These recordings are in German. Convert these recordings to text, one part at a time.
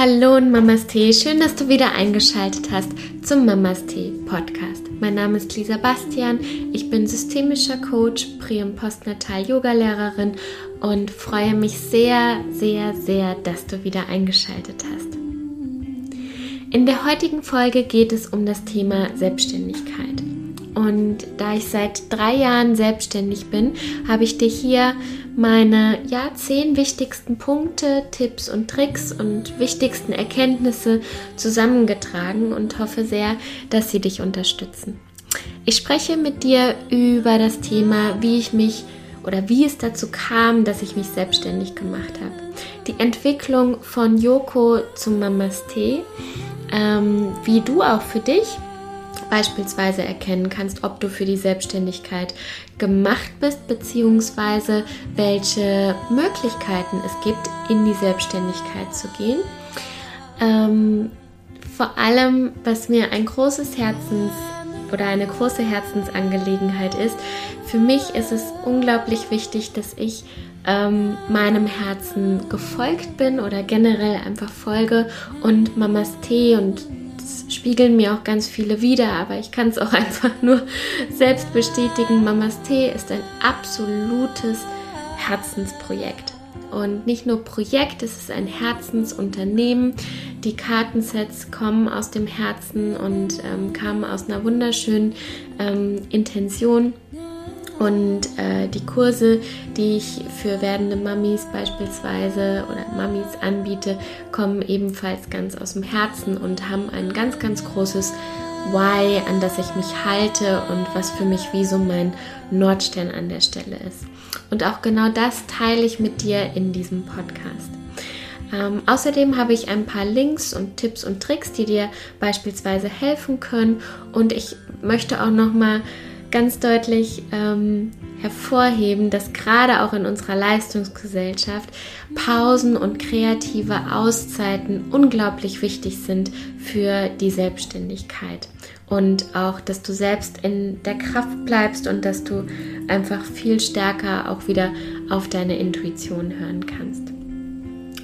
Hallo und Mamas Tee, schön, dass du wieder eingeschaltet hast zum Mamas Tee Podcast. Mein Name ist Lisa Bastian, ich bin systemischer Coach, Prä- und Postnatal-Yoga-Lehrerin und freue mich sehr, sehr, sehr, dass du wieder eingeschaltet hast. In der heutigen Folge geht es um das Thema Selbstständigkeit. Und da ich seit drei Jahren selbstständig bin, habe ich dir hier meine ja, zehn wichtigsten Punkte, Tipps und Tricks und wichtigsten Erkenntnisse zusammengetragen und hoffe sehr, dass sie dich unterstützen. Ich spreche mit dir über das Thema, wie ich mich oder wie es dazu kam, dass ich mich selbstständig gemacht habe. Die Entwicklung von Yoko zum Mamas Tee, ähm, wie du auch für dich beispielsweise erkennen kannst, ob du für die Selbstständigkeit gemacht bist, beziehungsweise welche Möglichkeiten es gibt, in die Selbstständigkeit zu gehen. Ähm, vor allem, was mir ein großes Herzens oder eine große Herzensangelegenheit ist, für mich ist es unglaublich wichtig, dass ich ähm, meinem Herzen gefolgt bin oder generell einfach folge und Mamas Tee und spiegeln mir auch ganz viele wieder, aber ich kann es auch einfach nur selbst bestätigen. Mamas Tee ist ein absolutes Herzensprojekt. Und nicht nur Projekt, es ist ein Herzensunternehmen. Die Kartensets kommen aus dem Herzen und ähm, kamen aus einer wunderschönen ähm, Intention. Und äh, die Kurse, die ich für werdende Mamis beispielsweise oder Mamis anbiete, kommen ebenfalls ganz aus dem Herzen und haben ein ganz, ganz großes Why, an das ich mich halte und was für mich wie so mein Nordstern an der Stelle ist. Und auch genau das teile ich mit dir in diesem Podcast. Ähm, außerdem habe ich ein paar Links und Tipps und Tricks, die dir beispielsweise helfen können. Und ich möchte auch noch mal ganz deutlich ähm, hervorheben, dass gerade auch in unserer Leistungsgesellschaft Pausen und kreative Auszeiten unglaublich wichtig sind für die Selbstständigkeit. Und auch, dass du selbst in der Kraft bleibst und dass du einfach viel stärker auch wieder auf deine Intuition hören kannst.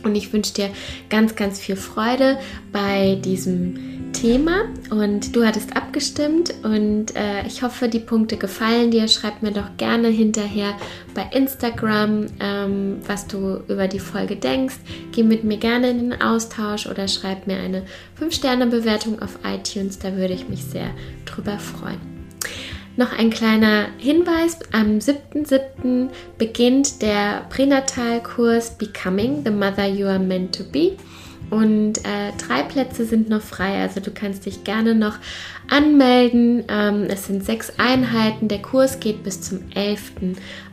Und ich wünsche dir ganz, ganz viel Freude bei diesem Thema und du hattest abgestimmt und äh, ich hoffe, die Punkte gefallen dir. Schreib mir doch gerne hinterher bei Instagram, ähm, was du über die Folge denkst. Geh mit mir gerne in den Austausch oder schreib mir eine 5-Sterne-Bewertung auf iTunes. Da würde ich mich sehr drüber freuen. Noch ein kleiner Hinweis. Am 7.7. beginnt der Pränatalkurs Becoming the Mother You Are Meant to Be. Und äh, drei Plätze sind noch frei, also du kannst dich gerne noch anmelden. Ähm, es sind sechs Einheiten. Der Kurs geht bis zum 11.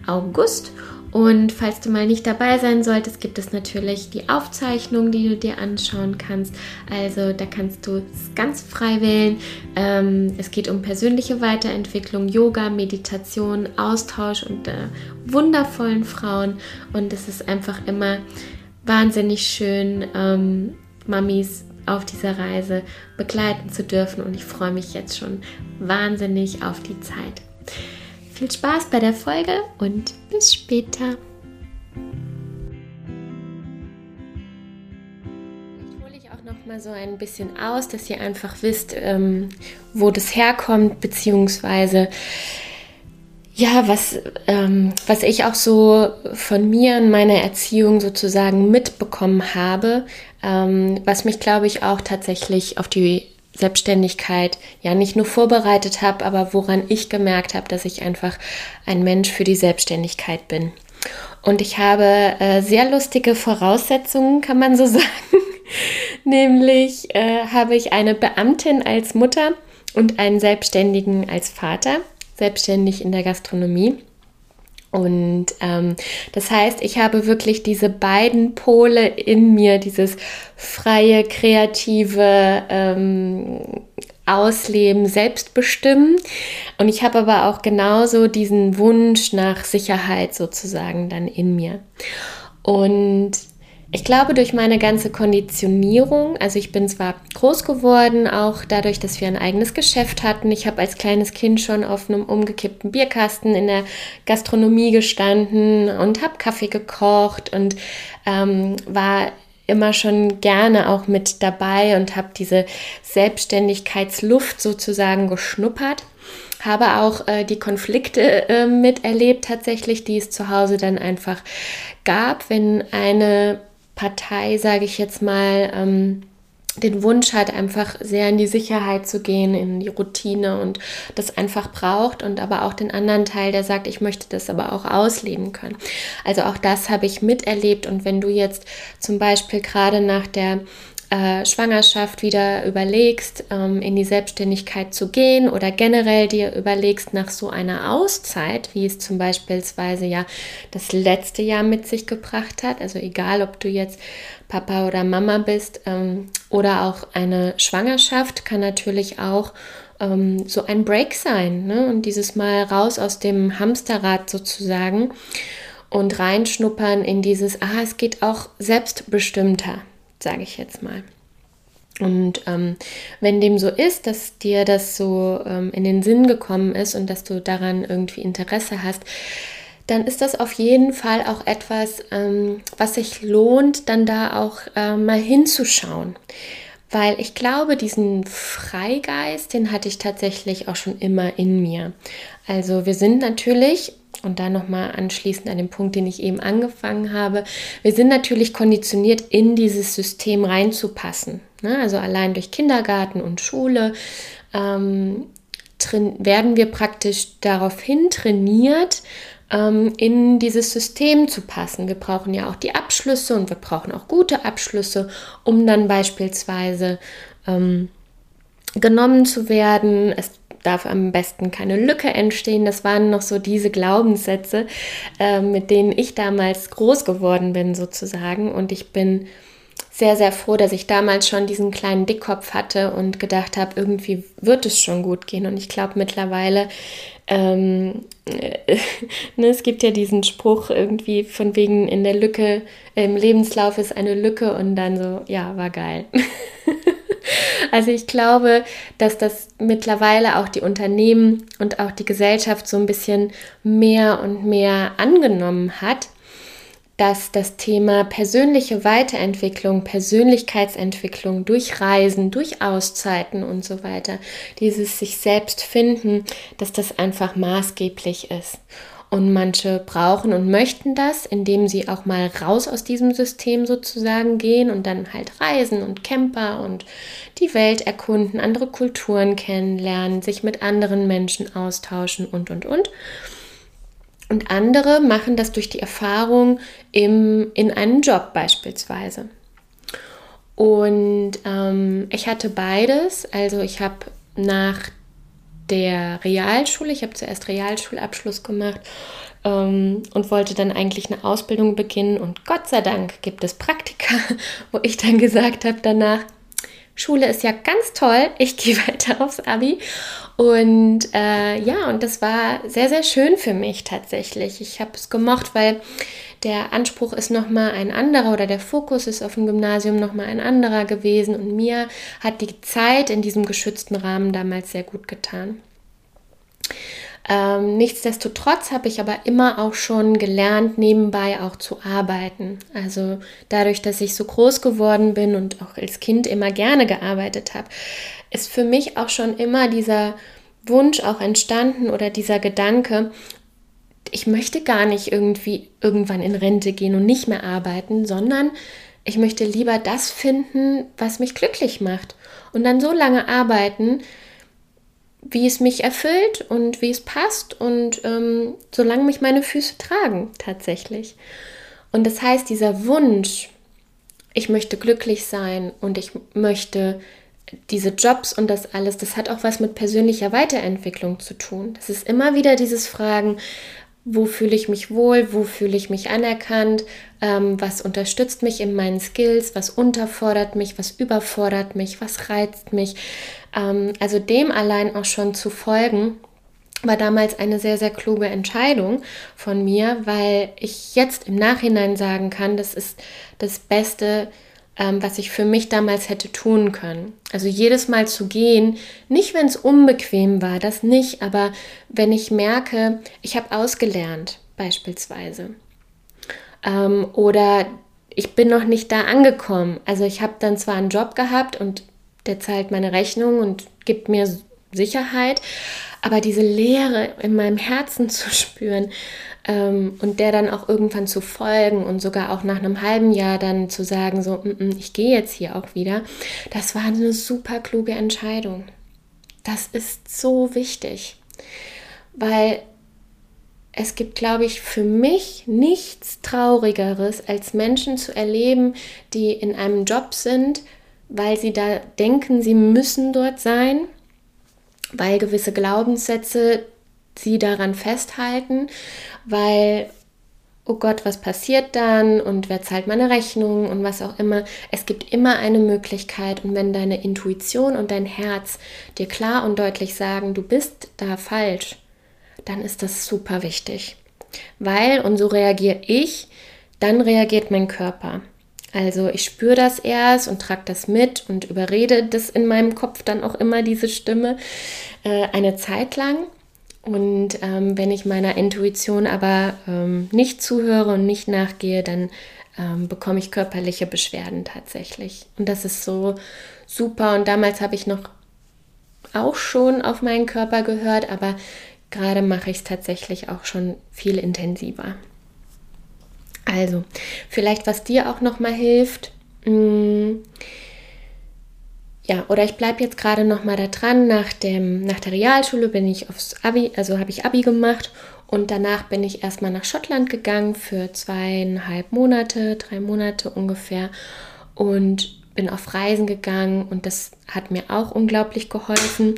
August. Und falls du mal nicht dabei sein solltest, gibt es natürlich die Aufzeichnung, die du dir anschauen kannst. Also da kannst du es ganz frei wählen. Ähm, es geht um persönliche Weiterentwicklung, Yoga, Meditation, Austausch und äh, wundervollen Frauen. Und es ist einfach immer wahnsinnig schön, ähm, Mamis auf dieser Reise begleiten zu dürfen und ich freue mich jetzt schon wahnsinnig auf die Zeit. Viel Spaß bei der Folge und bis später. Vielleicht hole ich auch noch mal so ein bisschen aus, dass ihr einfach wisst, ähm, wo das herkommt, beziehungsweise ja, was, ähm, was ich auch so von mir in meiner Erziehung sozusagen mitbekommen habe, ähm, was mich, glaube ich, auch tatsächlich auf die Selbstständigkeit ja nicht nur vorbereitet habe, aber woran ich gemerkt habe, dass ich einfach ein Mensch für die Selbstständigkeit bin. Und ich habe äh, sehr lustige Voraussetzungen, kann man so sagen. Nämlich äh, habe ich eine Beamtin als Mutter und einen Selbstständigen als Vater selbstständig in der Gastronomie. Und ähm, das heißt, ich habe wirklich diese beiden Pole in mir, dieses freie, kreative ähm, Ausleben, Selbstbestimmen. Und ich habe aber auch genauso diesen Wunsch nach Sicherheit sozusagen dann in mir. Und ich glaube, durch meine ganze Konditionierung, also ich bin zwar groß geworden, auch dadurch, dass wir ein eigenes Geschäft hatten. Ich habe als kleines Kind schon auf einem umgekippten Bierkasten in der Gastronomie gestanden und habe Kaffee gekocht und ähm, war immer schon gerne auch mit dabei und habe diese Selbstständigkeitsluft sozusagen geschnuppert. Habe auch äh, die Konflikte äh, miterlebt tatsächlich, die es zu Hause dann einfach gab, wenn eine Partei, sage ich jetzt mal, ähm, den Wunsch hat, einfach sehr in die Sicherheit zu gehen, in die Routine und das einfach braucht und aber auch den anderen Teil, der sagt, ich möchte das aber auch ausleben können. Also auch das habe ich miterlebt und wenn du jetzt zum Beispiel gerade nach der äh, Schwangerschaft wieder überlegst, ähm, in die Selbstständigkeit zu gehen oder generell dir überlegst nach so einer Auszeit, wie es zum Beispiel ja das letzte Jahr mit sich gebracht hat, also egal ob du jetzt Papa oder Mama bist ähm, oder auch eine Schwangerschaft kann natürlich auch ähm, so ein Break sein ne? und dieses Mal raus aus dem Hamsterrad sozusagen und reinschnuppern in dieses, ah, es geht auch selbstbestimmter sage ich jetzt mal. Und ähm, wenn dem so ist, dass dir das so ähm, in den Sinn gekommen ist und dass du daran irgendwie Interesse hast, dann ist das auf jeden Fall auch etwas, ähm, was sich lohnt, dann da auch äh, mal hinzuschauen. Weil ich glaube, diesen Freigeist, den hatte ich tatsächlich auch schon immer in mir. Also wir sind natürlich und da nochmal anschließend an den Punkt, den ich eben angefangen habe, wir sind natürlich konditioniert, in dieses System reinzupassen. Ne? Also allein durch Kindergarten und Schule ähm, werden wir praktisch daraufhin trainiert, ähm, in dieses System zu passen. Wir brauchen ja auch die Abschlüsse und wir brauchen auch gute Abschlüsse, um dann beispielsweise ähm, genommen zu werden. Es darf am besten keine Lücke entstehen. Das waren noch so diese Glaubenssätze, äh, mit denen ich damals groß geworden bin sozusagen. Und ich bin sehr, sehr froh, dass ich damals schon diesen kleinen Dickkopf hatte und gedacht habe, irgendwie wird es schon gut gehen. Und ich glaube mittlerweile, ähm, äh, ne, es gibt ja diesen Spruch irgendwie von wegen in der Lücke, im Lebenslauf ist eine Lücke und dann so, ja, war geil. Also ich glaube, dass das mittlerweile auch die Unternehmen und auch die Gesellschaft so ein bisschen mehr und mehr angenommen hat, dass das Thema persönliche Weiterentwicklung, Persönlichkeitsentwicklung durch Reisen, durch Auszeiten und so weiter, dieses sich selbst finden, dass das einfach maßgeblich ist. Und manche brauchen und möchten das, indem sie auch mal raus aus diesem System sozusagen gehen und dann halt reisen und Camper und die Welt erkunden, andere Kulturen kennenlernen, sich mit anderen Menschen austauschen und, und, und. Und andere machen das durch die Erfahrung im, in einem Job beispielsweise. Und ähm, ich hatte beides. Also ich habe nach der Realschule. Ich habe zuerst Realschulabschluss gemacht ähm, und wollte dann eigentlich eine Ausbildung beginnen. Und Gott sei Dank gibt es Praktika, wo ich dann gesagt habe danach, Schule ist ja ganz toll, ich gehe weiter aufs ABI. Und äh, ja, und das war sehr, sehr schön für mich tatsächlich. Ich habe es gemocht, weil der Anspruch ist nochmal ein anderer oder der Fokus ist auf dem Gymnasium nochmal ein anderer gewesen und mir hat die Zeit in diesem geschützten Rahmen damals sehr gut getan. Ähm, nichtsdestotrotz habe ich aber immer auch schon gelernt, nebenbei auch zu arbeiten. Also dadurch, dass ich so groß geworden bin und auch als Kind immer gerne gearbeitet habe, ist für mich auch schon immer dieser Wunsch auch entstanden oder dieser Gedanke, ich möchte gar nicht irgendwie irgendwann in Rente gehen und nicht mehr arbeiten, sondern ich möchte lieber das finden, was mich glücklich macht. Und dann so lange arbeiten, wie es mich erfüllt und wie es passt und ähm, solange mich meine Füße tragen tatsächlich. Und das heißt, dieser Wunsch, ich möchte glücklich sein und ich möchte diese Jobs und das alles, das hat auch was mit persönlicher Weiterentwicklung zu tun. Das ist immer wieder dieses Fragen, wo fühle ich mich wohl, wo fühle ich mich anerkannt, ähm, was unterstützt mich in meinen Skills, was unterfordert mich, was überfordert mich, was reizt mich. Ähm, also dem allein auch schon zu folgen, war damals eine sehr, sehr kluge Entscheidung von mir, weil ich jetzt im Nachhinein sagen kann, das ist das Beste, ähm, was ich für mich damals hätte tun können. Also jedes Mal zu gehen, nicht wenn es unbequem war, das nicht, aber wenn ich merke, ich habe ausgelernt beispielsweise ähm, oder ich bin noch nicht da angekommen. Also ich habe dann zwar einen Job gehabt und der zahlt meine Rechnung und gibt mir Sicherheit, aber diese Leere in meinem Herzen zu spüren ähm, und der dann auch irgendwann zu folgen und sogar auch nach einem halben Jahr dann zu sagen, so, mm, mm, ich gehe jetzt hier auch wieder, das war eine super kluge Entscheidung. Das ist so wichtig, weil es gibt, glaube ich, für mich nichts Traurigeres, als Menschen zu erleben, die in einem Job sind, weil sie da denken, sie müssen dort sein, weil gewisse Glaubenssätze sie daran festhalten, weil, oh Gott, was passiert dann und wer zahlt meine Rechnung und was auch immer. Es gibt immer eine Möglichkeit und wenn deine Intuition und dein Herz dir klar und deutlich sagen, du bist da falsch, dann ist das super wichtig. Weil, und so reagiere ich, dann reagiert mein Körper. Also ich spüre das erst und trage das mit und überrede das in meinem Kopf dann auch immer, diese Stimme, äh, eine Zeit lang. Und ähm, wenn ich meiner Intuition aber ähm, nicht zuhöre und nicht nachgehe, dann ähm, bekomme ich körperliche Beschwerden tatsächlich. Und das ist so super. Und damals habe ich noch auch schon auf meinen Körper gehört, aber Gerade mache ich es tatsächlich auch schon viel intensiver. Also, vielleicht was dir auch noch mal hilft. Mh, mm, ja, oder ich bleibe jetzt gerade noch mal da dran. Nach, dem, nach der Realschule bin ich aufs Abi, also habe ich Abi gemacht. Und danach bin ich erstmal nach Schottland gegangen für zweieinhalb Monate, drei Monate ungefähr. Und bin auf Reisen gegangen. Und das hat mir auch unglaublich geholfen,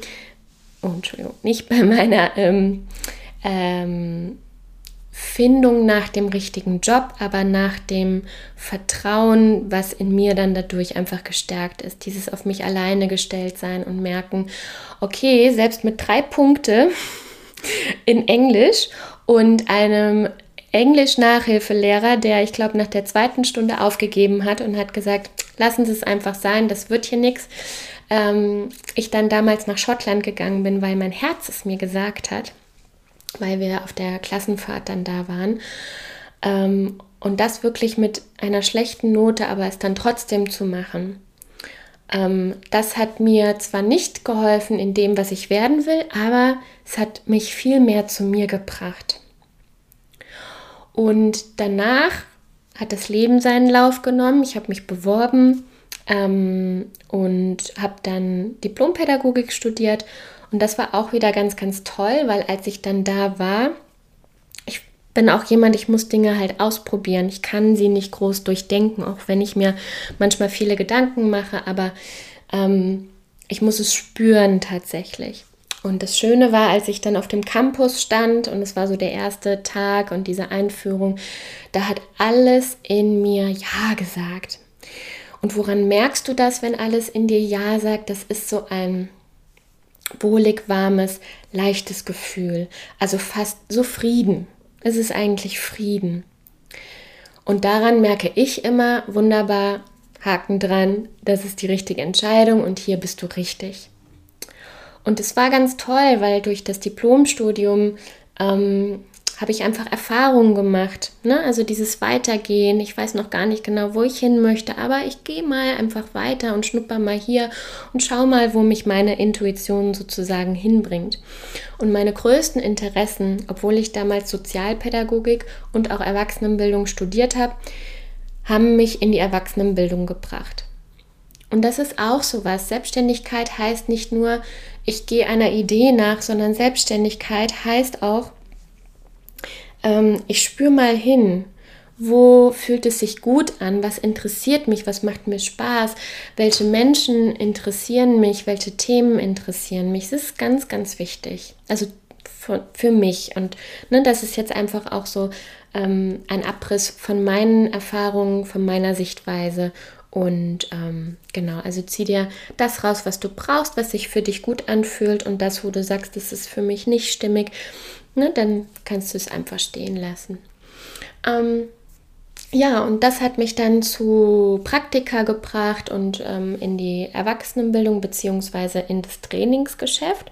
oh, Entschuldigung, nicht bei meiner ähm, ähm, Findung nach dem richtigen Job, aber nach dem Vertrauen, was in mir dann dadurch einfach gestärkt ist. Dieses auf mich alleine gestellt sein und merken, okay, selbst mit drei Punkte in Englisch und einem Englisch-Nachhilfelehrer, der ich glaube nach der zweiten Stunde aufgegeben hat und hat gesagt, lassen Sie es einfach sein, das wird hier nichts ähm, ich dann damals nach Schottland gegangen bin, weil mein Herz es mir gesagt hat, weil wir auf der Klassenfahrt dann da waren. Ähm, und das wirklich mit einer schlechten Note, aber es dann trotzdem zu machen. Ähm, das hat mir zwar nicht geholfen in dem, was ich werden will, aber es hat mich viel mehr zu mir gebracht. Und danach hat das Leben seinen Lauf genommen. Ich habe mich beworben ähm, und habe dann Diplompädagogik studiert. Und das war auch wieder ganz, ganz toll, weil als ich dann da war, ich bin auch jemand, ich muss Dinge halt ausprobieren. Ich kann sie nicht groß durchdenken, auch wenn ich mir manchmal viele Gedanken mache, aber ähm, ich muss es spüren tatsächlich. Und das Schöne war, als ich dann auf dem Campus stand und es war so der erste Tag und diese Einführung, da hat alles in mir Ja gesagt. Und woran merkst du das, wenn alles in dir Ja sagt? Das ist so ein wohlig, warmes, leichtes Gefühl. Also fast so Frieden. Es ist eigentlich Frieden. Und daran merke ich immer wunderbar, Haken dran, das ist die richtige Entscheidung und hier bist du richtig. Und es war ganz toll, weil durch das Diplomstudium ähm, habe ich einfach Erfahrungen gemacht. Ne? Also dieses Weitergehen. Ich weiß noch gar nicht genau, wo ich hin möchte, aber ich gehe mal einfach weiter und schnupper mal hier und schau mal, wo mich meine Intuition sozusagen hinbringt. Und meine größten Interessen, obwohl ich damals Sozialpädagogik und auch Erwachsenenbildung studiert habe, haben mich in die Erwachsenenbildung gebracht. Und das ist auch so was. Selbstständigkeit heißt nicht nur, ich gehe einer Idee nach, sondern Selbstständigkeit heißt auch, ähm, ich spüre mal hin, wo fühlt es sich gut an, was interessiert mich, was macht mir Spaß, welche Menschen interessieren mich, welche Themen interessieren mich. Das ist ganz, ganz wichtig. Also für, für mich. Und ne, das ist jetzt einfach auch so ähm, ein Abriss von meinen Erfahrungen, von meiner Sichtweise. Und ähm, genau, also zieh dir das raus, was du brauchst, was sich für dich gut anfühlt und das, wo du sagst, das ist für mich nicht stimmig, ne, dann kannst du es einfach stehen lassen. Ähm, ja, und das hat mich dann zu Praktika gebracht und ähm, in die Erwachsenenbildung bzw. in das Trainingsgeschäft.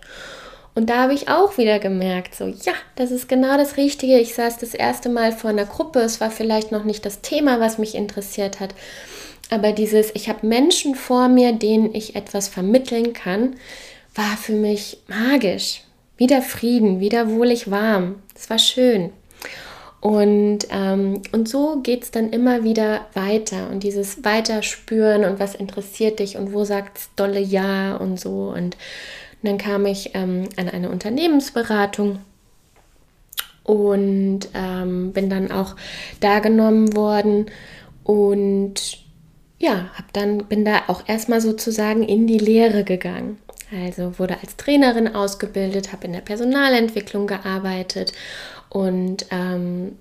Und da habe ich auch wieder gemerkt, so, ja, das ist genau das Richtige. Ich saß das erste Mal vor einer Gruppe. Es war vielleicht noch nicht das Thema, was mich interessiert hat. Aber dieses, ich habe Menschen vor mir, denen ich etwas vermitteln kann, war für mich magisch. Wieder Frieden, wieder wohlig warm. Es war schön. Und, ähm, und so geht es dann immer wieder weiter. Und dieses Weiterspüren und was interessiert dich und wo sagt es dolle Ja und so. Und und dann kam ich ähm, an eine Unternehmensberatung und ähm, bin dann auch da genommen worden und ja, hab dann bin da auch erstmal sozusagen in die Lehre gegangen. Also wurde als Trainerin ausgebildet, habe in der Personalentwicklung gearbeitet und ähm,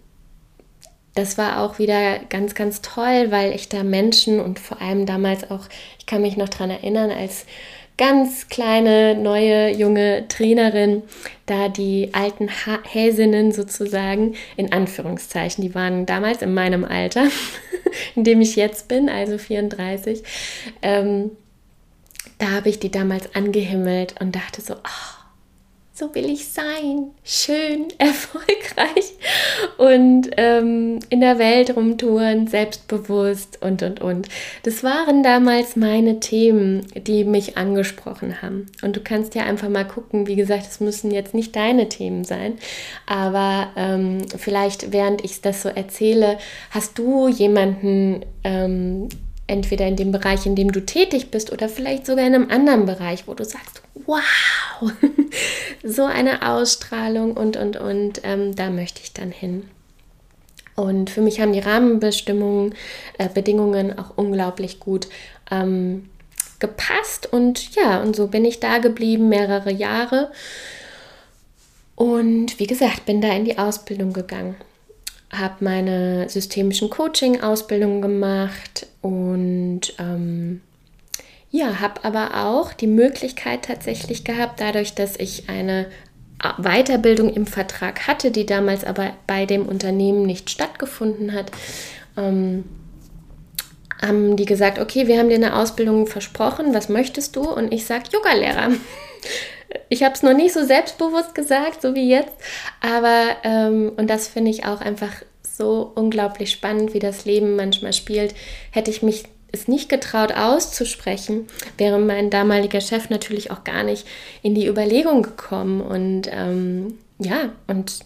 das war auch wieder ganz, ganz toll, weil ich da Menschen und vor allem damals auch, ich kann mich noch daran erinnern, als ganz kleine, neue, junge Trainerin, da die alten ha Häsinnen sozusagen, in Anführungszeichen, die waren damals in meinem Alter, in dem ich jetzt bin, also 34, ähm, da habe ich die damals angehimmelt und dachte so, oh, so will ich sein, schön, erfolgreich und ähm, in der Welt rumtouren, selbstbewusst und, und, und. Das waren damals meine Themen, die mich angesprochen haben. Und du kannst ja einfach mal gucken, wie gesagt, es müssen jetzt nicht deine Themen sein, aber ähm, vielleicht während ich das so erzähle, hast du jemanden, ähm, entweder in dem Bereich, in dem du tätig bist oder vielleicht sogar in einem anderen Bereich, wo du sagst, wow, so eine Ausstrahlung und, und, und, ähm, da möchte ich dann hin. Und für mich haben die Rahmenbestimmungen, äh, Bedingungen auch unglaublich gut ähm, gepasst. Und ja, und so bin ich da geblieben, mehrere Jahre. Und wie gesagt, bin da in die Ausbildung gegangen habe meine systemischen Coaching-Ausbildungen gemacht und ähm, ja, habe aber auch die Möglichkeit tatsächlich gehabt, dadurch, dass ich eine Weiterbildung im Vertrag hatte, die damals aber bei dem Unternehmen nicht stattgefunden hat, ähm, haben die gesagt, okay, wir haben dir eine Ausbildung versprochen, was möchtest du? Und ich sage, Yoga-Lehrer. Ich habe es noch nicht so selbstbewusst gesagt, so wie jetzt, aber ähm, und das finde ich auch einfach so unglaublich spannend, wie das Leben manchmal spielt. Hätte ich mich es nicht getraut auszusprechen, wäre mein damaliger Chef natürlich auch gar nicht in die Überlegung gekommen. Und ähm, ja, und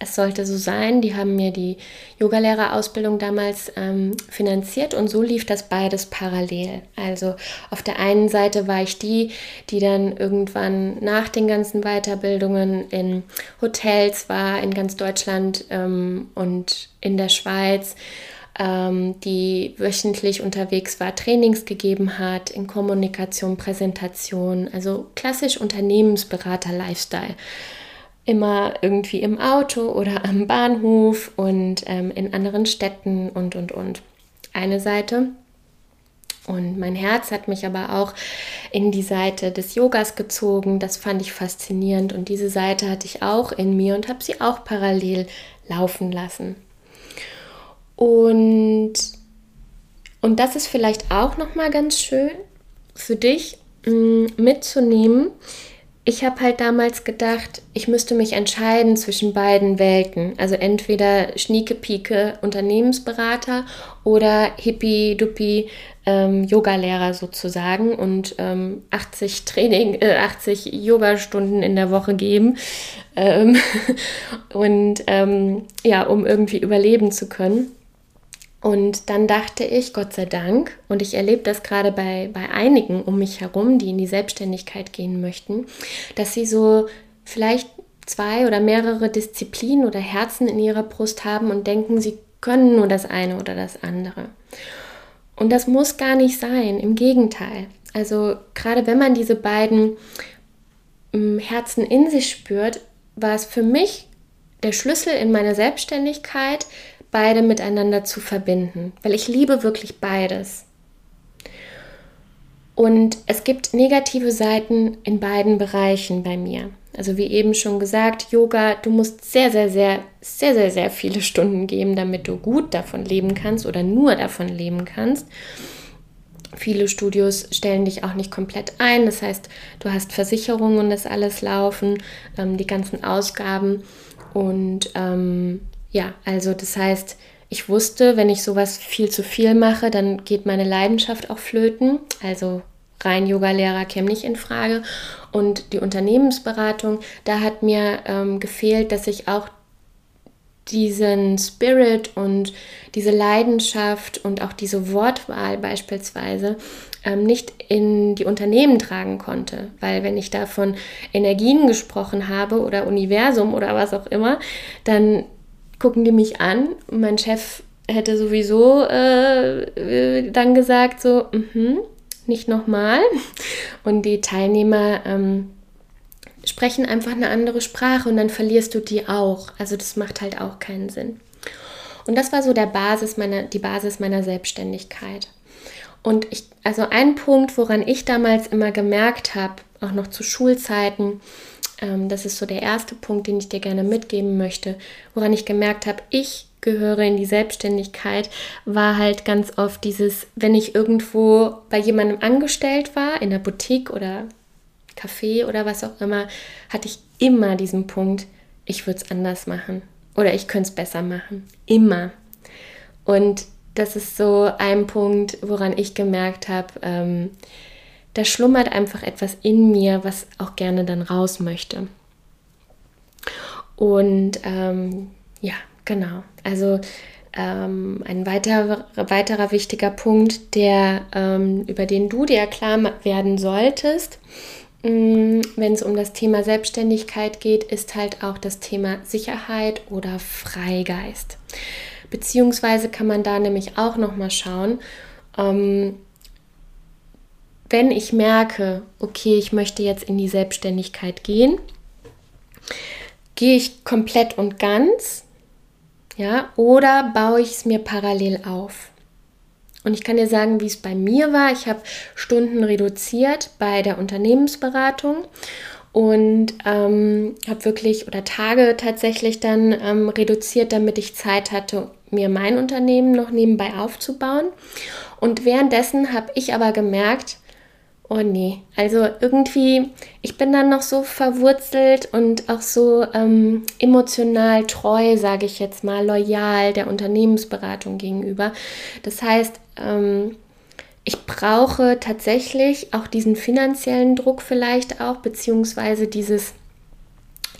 es sollte so sein. Die haben mir die Yogalehrerausbildung damals ähm, finanziert und so lief das beides parallel. Also auf der einen Seite war ich die, die dann irgendwann nach den ganzen Weiterbildungen in Hotels war, in ganz Deutschland ähm, und in der Schweiz ähm, die wöchentlich unterwegs war, Trainings gegeben hat in Kommunikation, Präsentation, also klassisch Unternehmensberater-Lifestyle immer irgendwie im Auto oder am Bahnhof und ähm, in anderen Städten und, und, und. Eine Seite. Und mein Herz hat mich aber auch in die Seite des Yogas gezogen. Das fand ich faszinierend. Und diese Seite hatte ich auch in mir und habe sie auch parallel laufen lassen. Und, und das ist vielleicht auch nochmal ganz schön für dich mh, mm, mitzunehmen, ich habe halt damals gedacht, ich müsste mich entscheiden zwischen beiden Welten. Also entweder Schnieke-Pike Unternehmensberater oder Hippie-Duppi ähm, Yogalehrer sozusagen und ähm, 80 Training, äh, 80 Yogastunden in der Woche geben. Ähm und ähm, ja, um irgendwie überleben zu können. Und dann dachte ich, Gott sei Dank, und ich erlebe das gerade bei, bei einigen um mich herum, die in die Selbstständigkeit gehen möchten, dass sie so vielleicht zwei oder mehrere Disziplinen oder Herzen in ihrer Brust haben und denken, sie können nur das eine oder das andere. Und das muss gar nicht sein, im Gegenteil. Also gerade wenn man diese beiden hm, Herzen in sich spürt, war es für mich der Schlüssel in meiner Selbstständigkeit, beide miteinander zu verbinden, weil ich liebe wirklich beides. Und es gibt negative Seiten in beiden Bereichen bei mir. Also wie eben schon gesagt, Yoga, du musst sehr, sehr, sehr, sehr, sehr, sehr viele Stunden geben, damit du gut davon leben kannst oder nur davon leben kannst. Viele Studios stellen dich auch nicht komplett ein. Das heißt, du hast Versicherungen und das alles laufen, ähm, die ganzen Ausgaben. Und ähm, ja, also das heißt, ich wusste, wenn ich sowas viel zu viel mache, dann geht meine Leidenschaft auch flöten. Also rein Yoga-Lehrer käme nicht in Frage. Und die Unternehmensberatung, da hat mir ähm, gefehlt, dass ich auch diesen Spirit und diese Leidenschaft und auch diese Wortwahl beispielsweise ähm, nicht in die Unternehmen tragen konnte. Weil wenn ich da von Energien gesprochen habe oder Universum oder was auch immer, dann gucken die mich an und mein Chef hätte sowieso äh, äh dann gesagt, so, mm nicht nochmal. Und die Teilnehmer ähm, sprechen einfach eine andere Sprache und dann verlierst du die auch. Also das macht halt auch keinen Sinn. Und das war so der Basis meiner, die Basis meiner Selbstständigkeit. Und ich, also ein Punkt, woran ich damals immer gemerkt habe, auch noch zu Schulzeiten, ähm, das ist so der erste Punkt, den ich dir gerne mitgeben möchte, woran ich gemerkt habe, ich gehöre in die Selbstständigkeit, war halt ganz oft dieses, wenn ich irgendwo bei jemandem angestellt war, in der Boutique oder Café oder was auch immer, hatte ich immer diesen Punkt, ich würde es anders machen oder ich könnte es besser machen. Immer. Und das ist so ein Punkt, woran ich gemerkt habe, ähm, da schlummert einfach etwas in mir, was auch gerne dann raus möchte. Und ähm, ja, Genau. Also ähm, ein weiterer, weiterer wichtiger Punkt, der, ähm, über den du dir klar werden solltest, mm, wenn es um das Thema Selbstständigkeit geht, ist halt auch das Thema Sicherheit oder Freigeist. Beziehungsweise kann man da nämlich auch nochmal schauen, ähm, wenn ich merke, okay, ich möchte jetzt in die Selbstständigkeit gehen, gehe ich komplett und ganz ja, oder baue ich es mir parallel auf? Und ich kann dir sagen, wie es bei mir war. Ich habe Stunden reduziert bei der Unternehmensberatung und ähm, habe wirklich oder Tage tatsächlich dann ähm, reduziert, damit ich Zeit hatte, mir mein Unternehmen noch nebenbei aufzubauen. Und währenddessen habe ich aber gemerkt, Oh nee, also irgendwie, ich bin dann noch so verwurzelt und auch so ähm, emotional treu, sage ich jetzt mal, loyal der Unternehmensberatung gegenüber. Das heißt, ähm, ich brauche tatsächlich auch diesen finanziellen Druck vielleicht auch, beziehungsweise dieses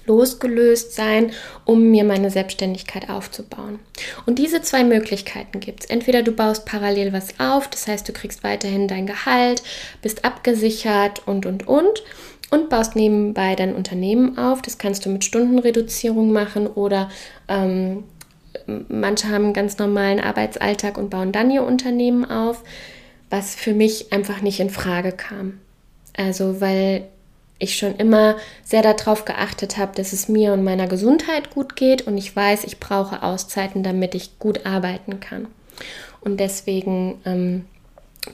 losgelöst sein, um mir meine Selbstständigkeit aufzubauen. Und diese zwei Möglichkeiten gibt es. Entweder du baust parallel was auf, das heißt, du kriegst weiterhin dein Gehalt, bist abgesichert und, und, und und baust nebenbei dein Unternehmen auf. Das kannst du mit Stundenreduzierung machen oder ähm, manche haben einen ganz normalen Arbeitsalltag und bauen dann ihr Unternehmen auf, was für mich einfach nicht in Frage kam. Also, weil ich schon immer sehr darauf geachtet habe, dass es mir und meiner Gesundheit gut geht und ich weiß, ich brauche Auszeiten, damit ich gut arbeiten kann. Und deswegen ähm,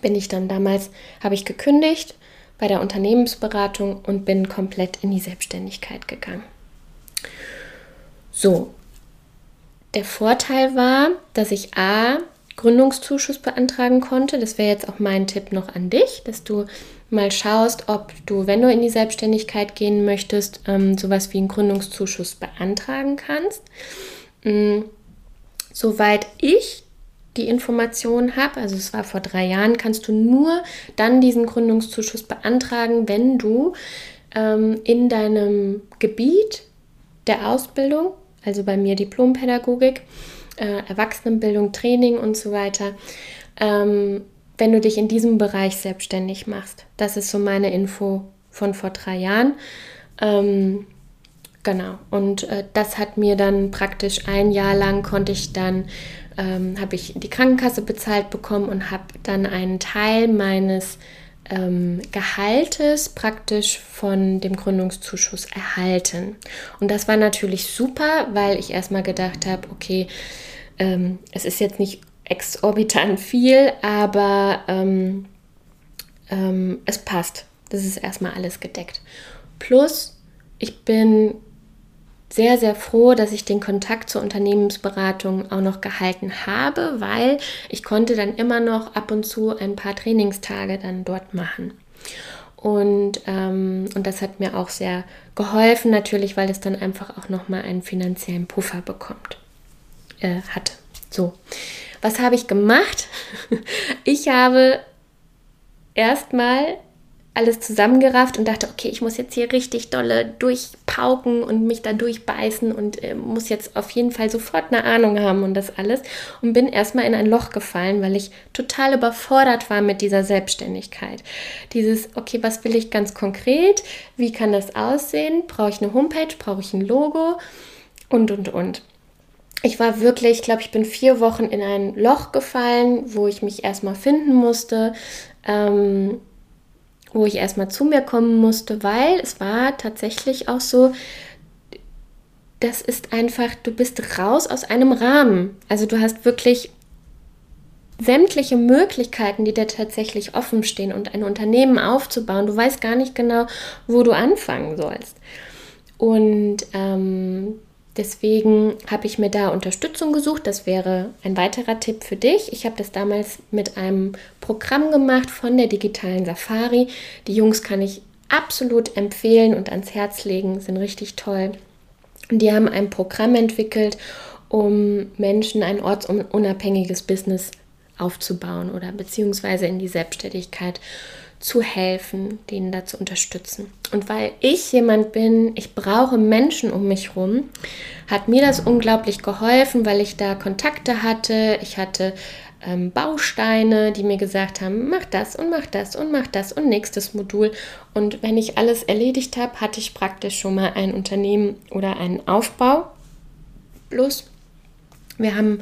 bin ich dann damals, habe ich gekündigt bei der Unternehmensberatung und bin komplett in die Selbstständigkeit gegangen. So, der Vorteil war, dass ich A, Gründungszuschuss beantragen konnte. Das wäre jetzt auch mein Tipp noch an dich, dass du mal schaust, ob du, wenn du in die Selbstständigkeit gehen möchtest, ähm, sowas wie einen Gründungszuschuss beantragen kannst. Ähm, soweit ich die Informationen habe, also es war vor drei Jahren, kannst du nur dann diesen Gründungszuschuss beantragen, wenn du ähm, in deinem Gebiet der Ausbildung, also bei mir Diplompädagogik, äh, Erwachsenenbildung, Training und so weiter, ähm, wenn du dich in diesem Bereich selbstständig machst. Das ist so meine Info von vor drei Jahren. Ähm, genau. Und äh, das hat mir dann praktisch ein Jahr lang konnte ich dann ähm, habe ich die Krankenkasse bezahlt bekommen und habe dann einen Teil meines ähm, Gehaltes praktisch von dem Gründungszuschuss erhalten. Und das war natürlich super, weil ich erstmal gedacht habe, okay, ähm, es ist jetzt nicht exorbitant viel, aber ähm, ähm, es passt. Das ist erstmal alles gedeckt. Plus, ich bin sehr, sehr froh, dass ich den Kontakt zur Unternehmensberatung auch noch gehalten habe, weil ich konnte dann immer noch ab und zu ein paar Trainingstage dann dort machen. Und, ähm, und das hat mir auch sehr geholfen, natürlich, weil es dann einfach auch nochmal einen finanziellen Puffer bekommt, äh, hat. So, was habe ich gemacht? Ich habe erstmal alles zusammengerafft und dachte, okay, ich muss jetzt hier richtig dolle durchpauken und mich da durchbeißen und äh, muss jetzt auf jeden Fall sofort eine Ahnung haben und das alles. Und bin erstmal in ein Loch gefallen, weil ich total überfordert war mit dieser Selbstständigkeit. Dieses, okay, was will ich ganz konkret? Wie kann das aussehen? Brauche ich eine Homepage? Brauche ich ein Logo? Und, und, und. Ich war wirklich, ich glaube, ich bin vier Wochen in ein Loch gefallen, wo ich mich erstmal finden musste. Ähm, wo ich erstmal zu mir kommen musste, weil es war tatsächlich auch so, das ist einfach, du bist raus aus einem Rahmen. Also du hast wirklich sämtliche Möglichkeiten, die dir tatsächlich offen stehen und ein Unternehmen aufzubauen. Du weißt gar nicht genau, wo du anfangen sollst. Und ähm, Deswegen habe ich mir da Unterstützung gesucht. Das wäre ein weiterer Tipp für dich. Ich habe das damals mit einem Programm gemacht von der digitalen Safari. Die Jungs kann ich absolut empfehlen und ans Herz legen, sind richtig toll. Die haben ein Programm entwickelt, um Menschen ein ortsunabhängiges Business aufzubauen oder beziehungsweise in die Selbstständigkeit zu helfen, denen da zu unterstützen. Und weil ich jemand bin, ich brauche Menschen um mich herum, hat mir das unglaublich geholfen, weil ich da Kontakte hatte. Ich hatte ähm, Bausteine, die mir gesagt haben, mach das und mach das und mach das und nächstes Modul. Und wenn ich alles erledigt habe, hatte ich praktisch schon mal ein Unternehmen oder einen Aufbau. Plus, wir haben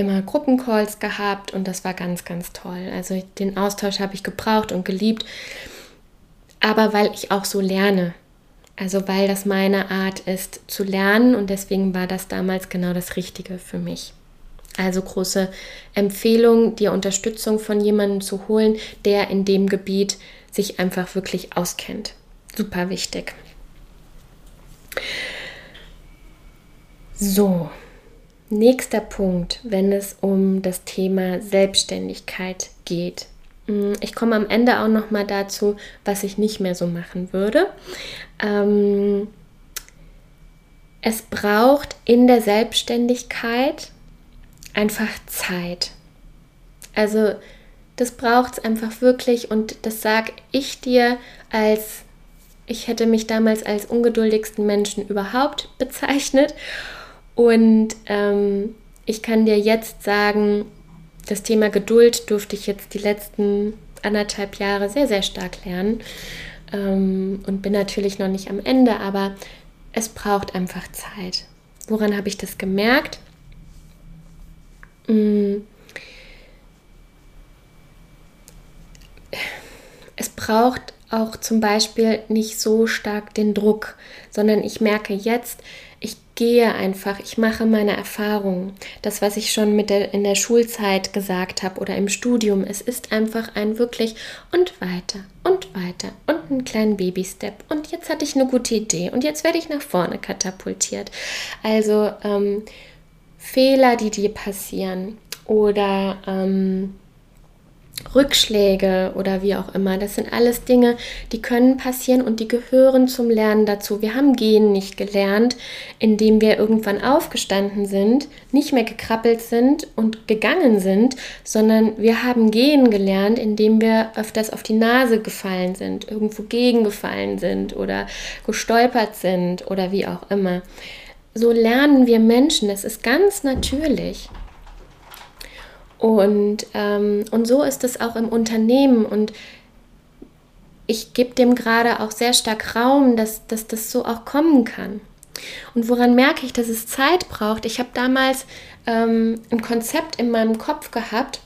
immer Gruppencalls gehabt und das war ganz, ganz toll. Also den Austausch habe ich gebraucht und geliebt, aber weil ich auch so lerne. Also weil das meine Art ist zu lernen und deswegen war das damals genau das Richtige für mich. Also große Empfehlung, dir Unterstützung von jemandem zu holen, der in dem Gebiet sich einfach wirklich auskennt. Super wichtig. So, Nächster Punkt, wenn es um das Thema Selbstständigkeit geht. Mm, ich komme am Ende auch noch mal dazu, was ich nicht mehr so machen würde. Ähm, es braucht in der Selbstständigkeit einfach Zeit. Also das braucht es einfach wirklich und das sage ich dir als, ich hätte mich damals als ungeduldigsten Menschen überhaupt bezeichnet und ähm, ich kann dir jetzt sagen, das Thema Geduld durfte ich jetzt die letzten anderthalb Jahre sehr, sehr stark lernen. Ähm, und bin natürlich noch nicht am Ende, aber es braucht einfach Zeit. Woran habe ich das gemerkt? Mm. Es braucht auch zum Beispiel nicht so stark den Druck, sondern ich merke jetzt, gehe einfach, ich mache meine Erfahrungen. Das, was ich schon mit der, in der Schulzeit gesagt habe oder im Studium, es ist einfach ein wirklich und weiter und weiter und einen kleinen Baby-Step. Und jetzt hatte ich eine gute Idee und jetzt werde ich nach vorne katapultiert. Also ähm, Fehler, die dir passieren oder ähm, Rückschläge oder wie auch immer. Das sind alles Dinge, die können passieren und die gehören zum Lernen dazu. Wir haben Gehen nicht gelernt, indem wir irgendwann aufgestanden sind, nicht mehr gekrabbelt sind und gegangen sind, sondern wir haben Gehen gelernt, indem wir öfters auf die Nase gefallen sind, irgendwo gegengefallen sind oder gestolpert sind oder wie auch immer. So lernen wir Menschen, das ist ganz natürlich. Und, ähm, und so ist es auch im Unternehmen. Und ich gebe dem gerade auch sehr stark Raum, dass, dass das so auch kommen kann. Und woran merke ich, dass es Zeit braucht? Ich habe damals ähm, ein Konzept in meinem Kopf gehabt.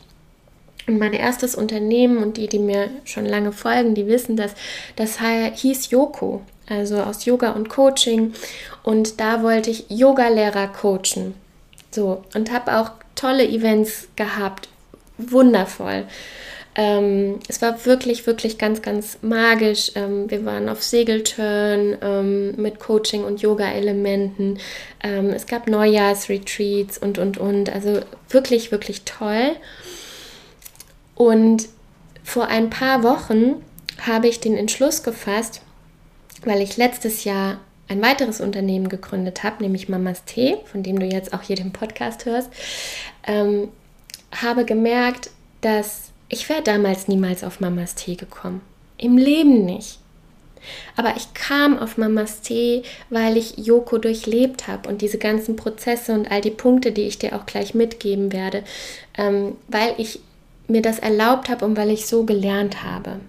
Und mein erstes Unternehmen und die, die mir schon lange folgen, die wissen das, das hieß Yoko, also aus Yoga und Coaching. Und da wollte ich Yogalehrer coachen. So, und habe auch tolle Events gehabt. Wundervoll. Ähm, es war wirklich, wirklich ganz, ganz magisch. Ähm, wir waren auf Segelturn ähm, mit Coaching und Yoga-Elementen. Ähm, es gab Neujahrsretreats und, und, und. Also wirklich, wirklich toll. Und vor ein paar Wochen habe ich den Entschluss gefasst, weil ich letztes Jahr ein weiteres Unternehmen gegründet habe, nämlich Mamas Tee, von dem du jetzt auch hier den Podcast hörst, ähm, habe gemerkt, dass ich wäre damals niemals auf Mamas Tee gekommen. Im Leben nicht. Aber ich kam auf Mamas Tee, weil ich Joko durchlebt habe und diese ganzen Prozesse und all die Punkte, die ich dir auch gleich mitgeben werde, ähm, weil ich mir das erlaubt habe und weil ich so gelernt habe.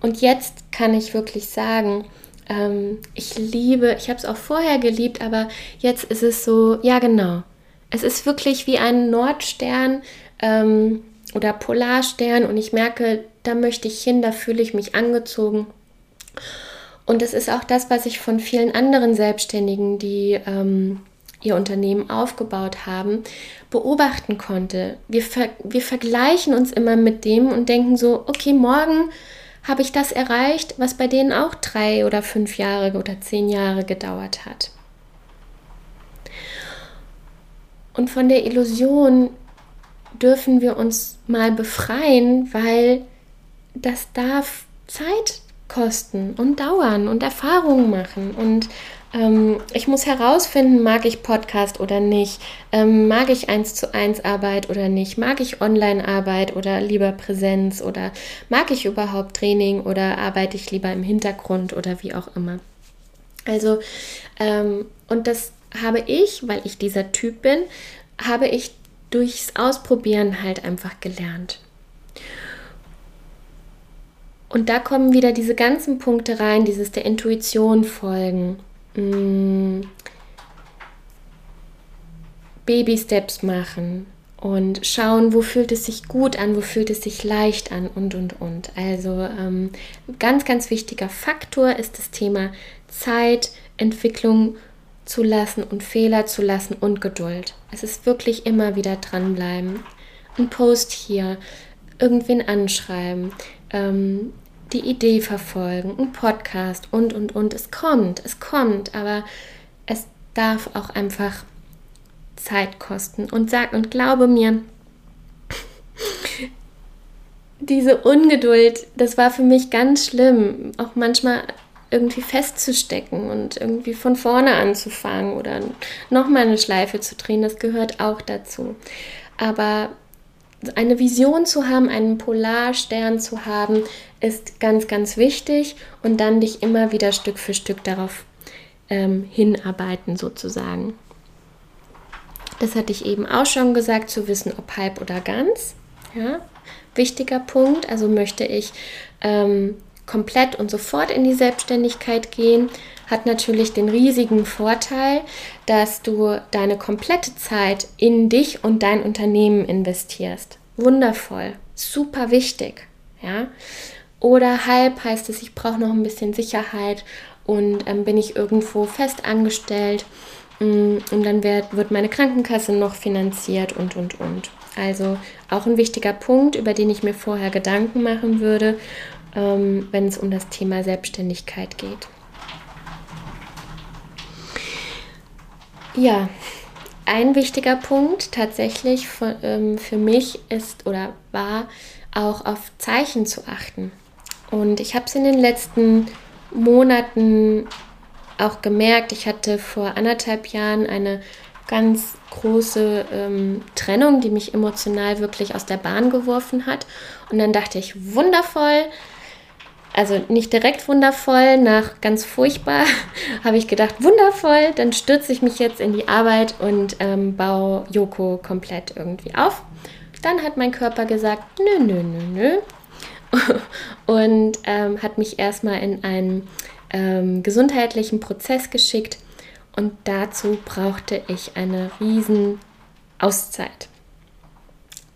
Und jetzt kann ich wirklich sagen, ähm, ich liebe, ich habe es auch vorher geliebt, aber jetzt ist es so, ja genau. Es ist wirklich wie ein Nordstern ähm, oder Polarstern und ich merke, da möchte ich hin, da fühle ich mich angezogen. Und es ist auch das, was ich von vielen anderen Selbstständigen, die ähm, ihr Unternehmen aufgebaut haben, beobachten konnte. Wir, ver wir vergleichen uns immer mit dem und denken so, okay, morgen habe ich das erreicht, was bei denen auch drei oder fünf Jahre oder zehn Jahre gedauert hat. Und von der Illusion dürfen wir uns mal befreien, weil das darf Zeit kosten und dauern und Erfahrungen machen. Und ähm, ich muss herausfinden, mag ich Podcast oder nicht, ähm, mag ich eins zu eins Arbeit oder nicht, mag ich Online-Arbeit oder lieber Präsenz oder mag ich überhaupt Training oder arbeite ich lieber im Hintergrund oder wie auch immer. Also, ähm, und das habe ich, weil ich dieser Typ bin, habe ich durchs Ausprobieren halt einfach gelernt. Und da kommen wieder diese ganzen Punkte rein, dieses der Intuition folgen, mm, Baby-Steps machen und schauen, wo fühlt es sich gut an, wo fühlt es sich leicht an und, und, und. Also ähm, ganz, ganz wichtiger Faktor ist das Thema Zeit, Entwicklung zu lassen und Fehler zu lassen und Geduld. Es ist wirklich immer wieder dranbleiben. Ein Post hier, irgendwen anschreiben, ähm, die Idee verfolgen, ein Podcast und, und, und. Es kommt, es kommt, aber es darf auch einfach Zeit kosten. Und sag und glaube mir, diese Ungeduld, das war für mich ganz schlimm. Auch manchmal irgendwie festzustecken und irgendwie von vorne anzufangen oder nochmal eine Schleife zu drehen, das gehört auch dazu. Aber eine Vision zu haben, einen Polarstern zu haben, ist ganz, ganz wichtig und dann dich immer wieder Stück für Stück darauf ähm, hinarbeiten sozusagen. Das hatte ich eben auch schon gesagt, zu wissen, ob halb oder ganz. Ja, wichtiger Punkt. Also möchte ich ähm, komplett und sofort in die Selbstständigkeit gehen, hat natürlich den riesigen Vorteil, dass du deine komplette Zeit in dich und dein Unternehmen investierst. Wundervoll, super wichtig, ja. Oder halb heißt es, ich brauche noch ein bisschen Sicherheit und ähm, bin ich irgendwo fest angestellt mm, und dann wird, wird meine Krankenkasse noch finanziert und und und. Also auch ein wichtiger Punkt, über den ich mir vorher Gedanken machen würde ähm, wenn es um das Thema Selbstständigkeit geht. Ja, ein wichtiger Punkt tatsächlich für, ähm, für mich ist oder war auch auf Zeichen zu achten. Und ich habe es in den letzten Monaten auch gemerkt. Ich hatte vor anderthalb Jahren eine ganz große ähm, Trennung, die mich emotional wirklich aus der Bahn geworfen hat. Und dann dachte ich, wundervoll, also nicht direkt wundervoll, nach ganz furchtbar habe ich gedacht, wundervoll, dann stürze ich mich jetzt in die Arbeit und ähm, baue Joko komplett irgendwie auf. Dann hat mein Körper gesagt, nö, nö, nö, nö. und ähm, hat mich erstmal in einen ähm, gesundheitlichen Prozess geschickt und dazu brauchte ich eine riesen Auszeit.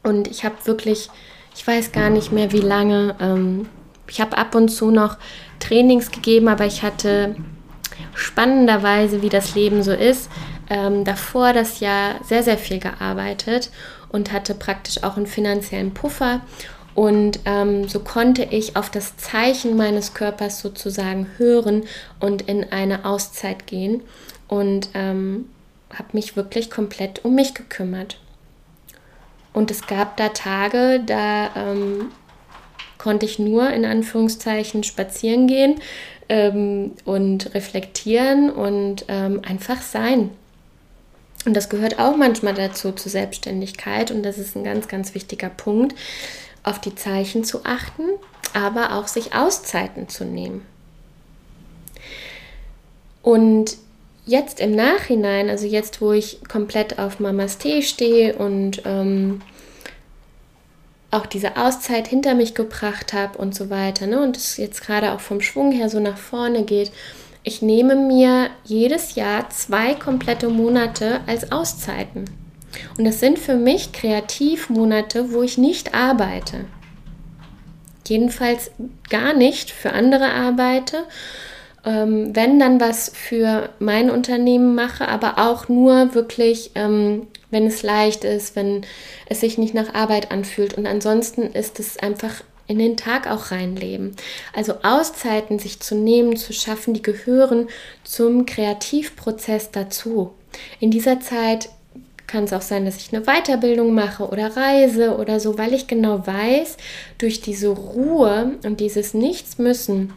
Und ich habe wirklich, ich weiß gar nicht mehr wie lange, ähm, ich habe ab und zu noch Trainings gegeben, aber ich hatte spannenderweise, wie das Leben so ist, ähm, davor das Jahr sehr, sehr viel gearbeitet und hatte praktisch auch einen finanziellen Puffer Und ähm, so konnte ich auf das Zeichen meines Körpers sozusagen hören und in eine Auszeit gehen und ähm, habe mich wirklich komplett um mich gekümmert. Und es gab da Tage, da ähm, konnte ich nur in Anführungszeichen spazieren gehen ähm, und reflektieren und ähm, einfach sein. Und das gehört auch manchmal dazu zur Selbstständigkeit und das ist ein ganz, ganz wichtiger Punkt, auf die Zeichen zu achten, aber auch sich Auszeiten zu nehmen. Und jetzt im Nachhinein, also jetzt, wo ich komplett auf Mamas Tee stehe und ähm, auch diese Auszeit hinter mich gebracht habe und so weiter, ne, und es jetzt gerade auch vom Schwung her so nach vorne geht, ich nehme mir jedes Jahr zwei komplette Monate als Auszeiten. Und das sind für mich Kreativmonate, wo ich nicht arbeite. Jedenfalls gar nicht für andere arbeite. Ähm, wenn dann was für mein Unternehmen mache, aber auch nur wirklich, ähm, wenn es leicht ist, wenn es sich nicht nach Arbeit anfühlt. Und ansonsten ist es einfach in den Tag auch reinleben. Also Auszeiten sich zu nehmen, zu schaffen, die gehören zum Kreativprozess dazu. In dieser Zeit kann es auch sein, dass ich eine Weiterbildung mache oder reise oder so, weil ich genau weiß, durch diese Ruhe und dieses Nichtsmüssen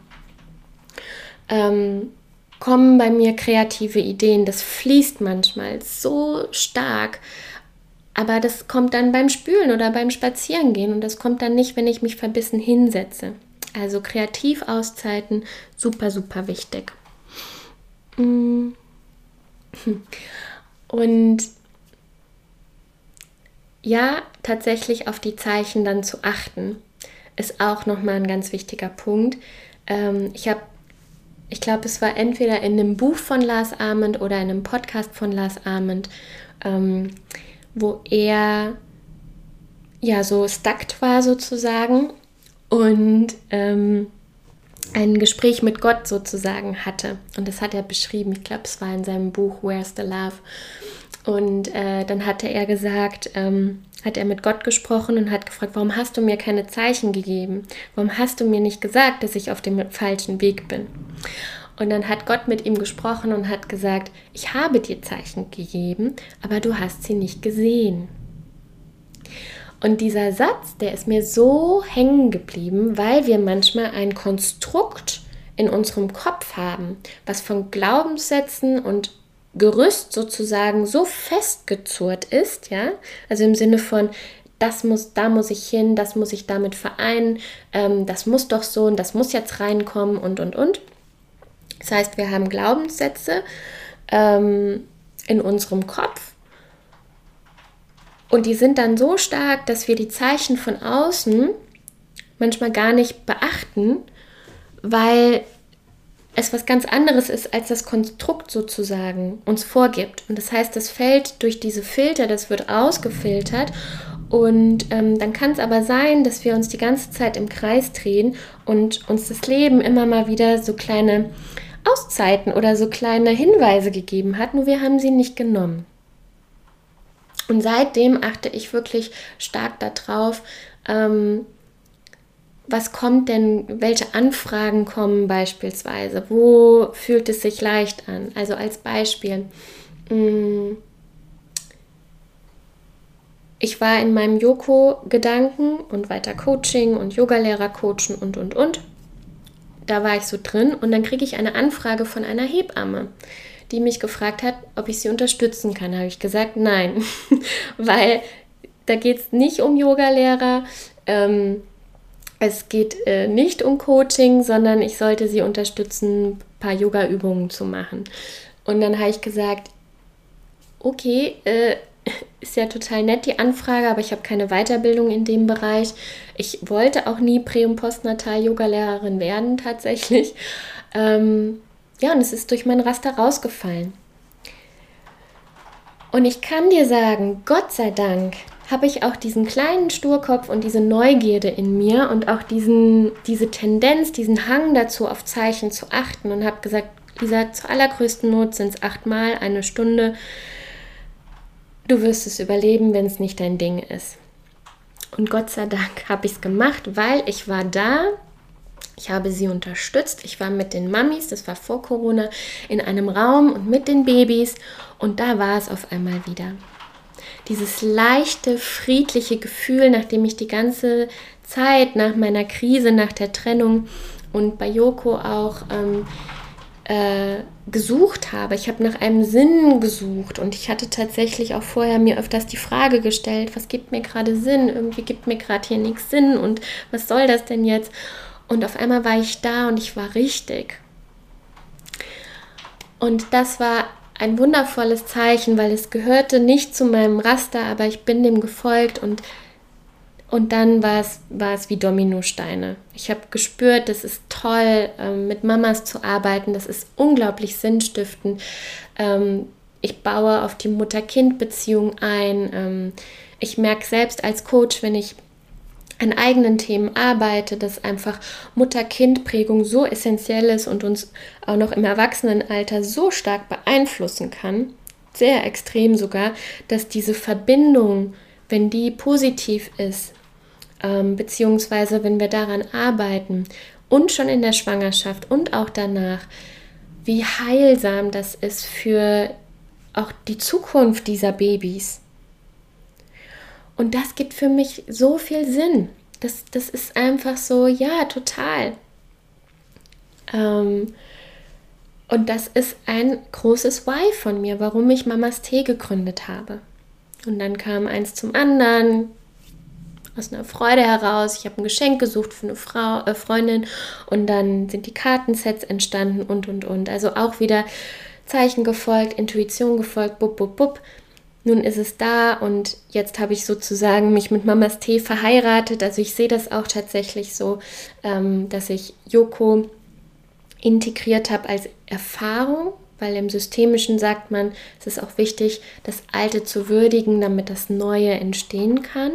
ähm, kommen bei mir kreative Ideen. Das fließt manchmal so stark. Aber das kommt dann beim Spülen oder beim Spazierengehen und das kommt dann nicht, wenn ich mich verbissen hinsetze. Also Kreativauszeiten, super, super wichtig. Mm. Und ja, tatsächlich auf die Zeichen dann zu achten, ist auch nochmal ein ganz wichtiger Punkt. Ähm, ich habe, ich glaube, es war entweder in einem Buch von Lars Arment oder in einem Podcast von Lars Arment, ähm, wo er ja so stuckt war sozusagen und ähm, ein Gespräch mit Gott sozusagen hatte. Und das hat er beschrieben. Ich glaube, es war in seinem Buch Where's the Love. Und äh, dann hatte er gesagt, ähm, hat er mit Gott gesprochen und hat gefragt, warum hast du mir keine Zeichen gegeben? Warum hast du mir nicht gesagt, dass ich auf dem falschen Weg bin? Und dann hat Gott mit ihm gesprochen und hat gesagt, ich habe dir Zeichen gegeben, aber du hast sie nicht gesehen. Und dieser Satz, der ist mir so hängen geblieben, weil wir manchmal ein Konstrukt in unserem Kopf haben, was von Glaubenssätzen und Gerüst sozusagen so festgezurrt ist, ja, also im Sinne von, das muss, da muss ich hin, das muss ich damit vereinen, ähm, das muss doch so und das muss jetzt reinkommen und und und. Das heißt, wir haben Glaubenssätze ähm, in unserem Kopf und die sind dann so stark, dass wir die Zeichen von außen manchmal gar nicht beachten, weil es was ganz anderes ist, als das Konstrukt sozusagen uns vorgibt. Und das heißt, das fällt durch diese Filter, das wird ausgefiltert. Und ähm, dann kann es aber sein, dass wir uns die ganze Zeit im Kreis drehen und uns das Leben immer mal wieder so kleine Auszeiten oder so kleine Hinweise gegeben hat, nur wir haben sie nicht genommen. Und seitdem achte ich wirklich stark darauf, ähm, was kommt denn, welche Anfragen kommen beispielsweise, wo fühlt es sich leicht an? Also als Beispiel, mm, ich war in meinem Yoko-Gedanken und weiter Coaching und Yogalehrer coachen und und und da war ich so drin und dann kriege ich eine Anfrage von einer Hebamme, die mich gefragt hat, ob ich sie unterstützen kann. Da habe ich gesagt, nein, weil da geht es nicht um Yogalehrer. Ähm, es geht äh, nicht um Coaching, sondern ich sollte sie unterstützen, ein paar Yoga-Übungen zu machen. Und dann habe ich gesagt, okay, äh, ist ja total nett, die Anfrage, aber ich habe keine Weiterbildung in dem Bereich. Ich wollte auch nie Prä- und Postnatal-Yoga-Lehrerin werden, tatsächlich. Ähm, ja, und es ist durch mein Raster rausgefallen. Und ich kann dir sagen, Gott sei Dank habe ich auch diesen kleinen Sturkopf und diese Neugierde in mir und auch diesen, diese Tendenz, diesen Hang dazu, auf Zeichen zu achten und habe gesagt, Lisa, zur allergrößten Not sind es achtmal eine Stunde Du wirst es überleben, wenn es nicht dein Ding ist. Und Gott sei Dank habe ich es gemacht, weil ich war da. Ich habe sie unterstützt. Ich war mit den Mamis, das war vor Corona, in einem Raum und mit den Babys. Und da war es auf einmal wieder. Dieses leichte, friedliche Gefühl, nachdem ich die ganze Zeit nach meiner Krise, nach der Trennung und bei Joko auch ähm, äh, gesucht habe. Ich habe nach einem Sinn gesucht und ich hatte tatsächlich auch vorher mir öfters die Frage gestellt, was gibt mir gerade Sinn? Irgendwie gibt mir gerade hier nichts Sinn und was soll das denn jetzt? Und auf einmal war ich da und ich war richtig. Und das war ein wundervolles Zeichen, weil es gehörte nicht zu meinem Raster, aber ich bin dem gefolgt und und dann war es, war es wie Dominosteine. Ich habe gespürt, das ist toll, ähm, mit Mamas zu arbeiten. Das ist unglaublich sinnstiftend. Ähm, ich baue auf die Mutter-Kind-Beziehung ein. Ähm, ich merke selbst als Coach, wenn ich an eigenen Themen arbeite, dass einfach Mutter-Kind-Prägung so essentiell ist und uns auch noch im Erwachsenenalter so stark beeinflussen kann, sehr extrem sogar, dass diese Verbindung, wenn die positiv ist, ähm, beziehungsweise wenn wir daran arbeiten und schon in der Schwangerschaft und auch danach, wie heilsam das ist für auch die Zukunft dieser Babys. Und das gibt für mich so viel Sinn. Das, das ist einfach so, ja, total. Ähm, und das ist ein großes Why von mir, warum ich Mamas Tee gegründet habe. Und dann kam eins zum anderen, aus einer Freude heraus. Ich habe ein Geschenk gesucht für eine Frau, äh, Freundin und dann sind die Kartensets entstanden und und und. Also auch wieder Zeichen gefolgt, Intuition gefolgt, bub, bub, bub. Nun ist es da und jetzt habe ich sozusagen mich mit Mamas Tee verheiratet. Also ich sehe das auch tatsächlich so, ähm, dass ich Yoko integriert habe als Erfahrung, weil im Systemischen sagt man, es ist auch wichtig, das Alte zu würdigen, damit das Neue entstehen kann.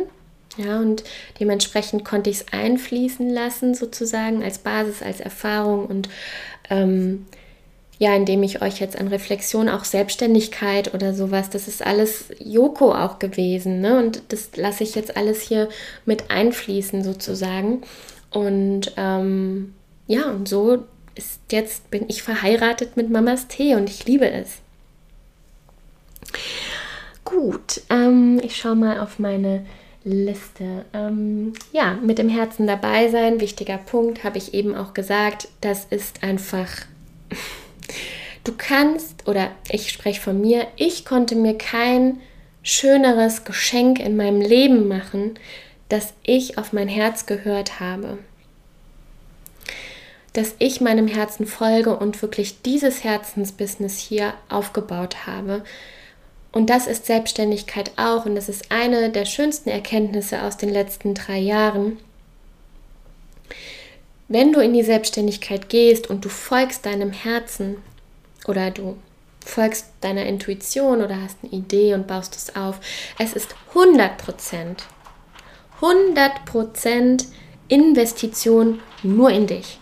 Ja, und dementsprechend konnte ich es einfließen lassen, sozusagen als Basis, als Erfahrung und ähm, ja, indem ich euch jetzt an Reflexion, auch Selbstständigkeit oder sowas, das ist alles Joko auch gewesen. Ne? Und das lasse ich jetzt alles hier mit einfließen sozusagen. Und ähm, ja, und so ist jetzt bin ich verheiratet mit Mamas Tee und ich liebe es. Gut, ähm, ich schaue mal auf meine Liste. Ähm, ja, mit dem Herzen dabei sein, wichtiger Punkt, habe ich eben auch gesagt. Das ist einfach, du kannst, oder ich spreche von mir, ich konnte mir kein schöneres Geschenk in meinem Leben machen, dass ich auf mein Herz gehört habe. Dass ich meinem Herzen folge und wirklich dieses Herzensbusiness hier aufgebaut habe und das ist Selbstständigkeit auch. Und das ist eine der schönsten Erkenntnisse aus den letzten drei Jahren. Wenn du in die Selbstständigkeit gehst und du folgst deinem Herzen oder du folgst deiner Intuition oder hast eine Idee und baust es auf, es ist 100 Prozent, 100 Prozent Investition nur in dich.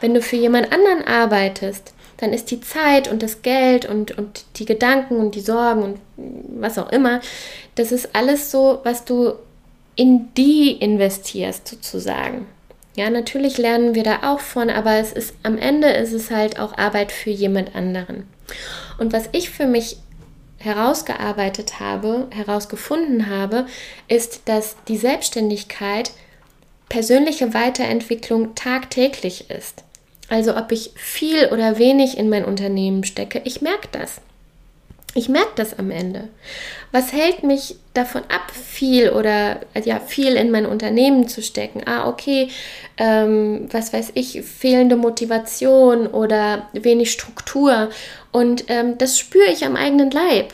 Wenn du für jemand anderen arbeitest, dann ist die Zeit und das Geld und, und die Gedanken und die Sorgen und was auch immer, das ist alles so, was du in die investierst sozusagen. Ja, natürlich lernen wir da auch von, aber es ist am Ende ist es halt auch Arbeit für jemand anderen. Und was ich für mich herausgearbeitet habe, herausgefunden habe, ist, dass die Selbstständigkeit persönliche Weiterentwicklung tagtäglich ist. Also ob ich viel oder wenig in mein Unternehmen stecke, ich merke das. Ich merke das am Ende. Was hält mich davon ab, viel oder ja viel in mein Unternehmen zu stecken? Ah, okay, ähm, was weiß ich, fehlende Motivation oder wenig Struktur. Und ähm, das spüre ich am eigenen Leib.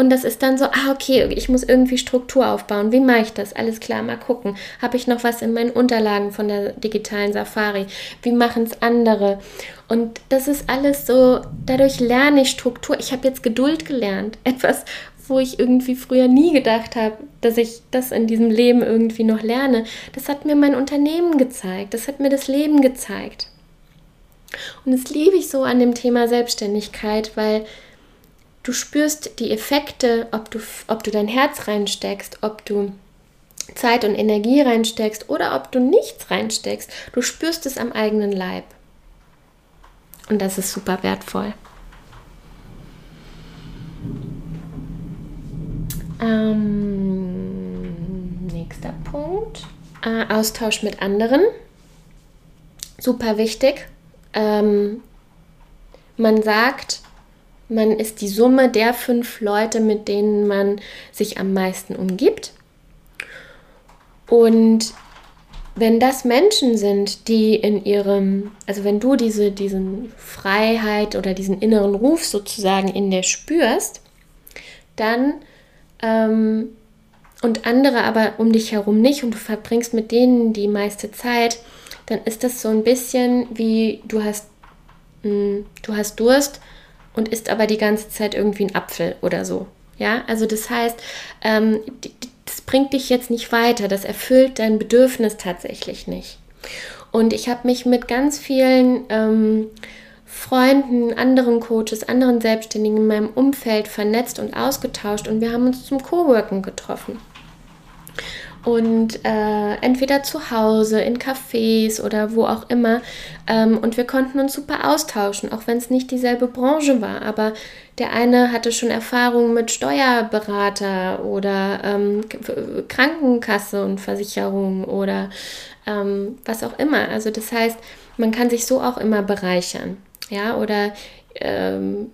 Und das ist dann so, ah, okay, ich muss irgendwie Struktur aufbauen. Wie mache ich das? Alles klar, mal gucken. Habe ich noch was in meinen Unterlagen von der digitalen Safari? Wie machen es andere? Und das ist alles so, dadurch lerne ich Struktur. Ich habe jetzt Geduld gelernt. Etwas, wo ich irgendwie früher nie gedacht habe, dass ich das in diesem Leben irgendwie noch lerne. Das hat mir mein Unternehmen gezeigt. Das hat mir das Leben gezeigt. Und das liebe ich so an dem Thema Selbstständigkeit, weil Du spürst die Effekte, ob du, ob du dein Herz reinsteckst, ob du Zeit und Energie reinsteckst oder ob du nichts reinsteckst, du spürst es am eigenen Leib. Und das ist super wertvoll. Ähm, nächster Punkt. Äh, Austausch mit anderen. Super wichtig. Ähm, man sagt, man ist die Summe der fünf Leute, mit denen man sich am meisten umgibt. Und wenn das Menschen sind, die in ihrem, also wenn du diese diesen Freiheit oder diesen inneren Ruf sozusagen in dir spürst, dann ähm, und andere aber um dich herum nicht und du verbringst mit denen die meiste Zeit, dann ist das so ein bisschen wie du hast, mh, hm, du hast Durst und isst aber die ganze Zeit irgendwie einen Apfel oder so. Ja, also das heißt, ähm, das bringt dich jetzt nicht weiter, das erfüllt dein Bedürfnis tatsächlich nicht. Und ich habe mich mit ganz vielen ähm, Freunden, anderen Coaches, anderen Selbstständigen in meinem Umfeld vernetzt und ausgetauscht und wir haben uns zum Coworken getroffen. Und äh, entweder zu Hause, in Cafés oder wo auch immer. Ähm, und wir konnten uns super austauschen, auch wenn es nicht dieselbe Branche war. Aber der eine hatte schon Erfahrung mit Steuerberater oder ähm, Krankenkasse und Versicherung oder ähm, was auch immer. Also das heißt, man kann sich so auch immer bereichern ja, oder ähm,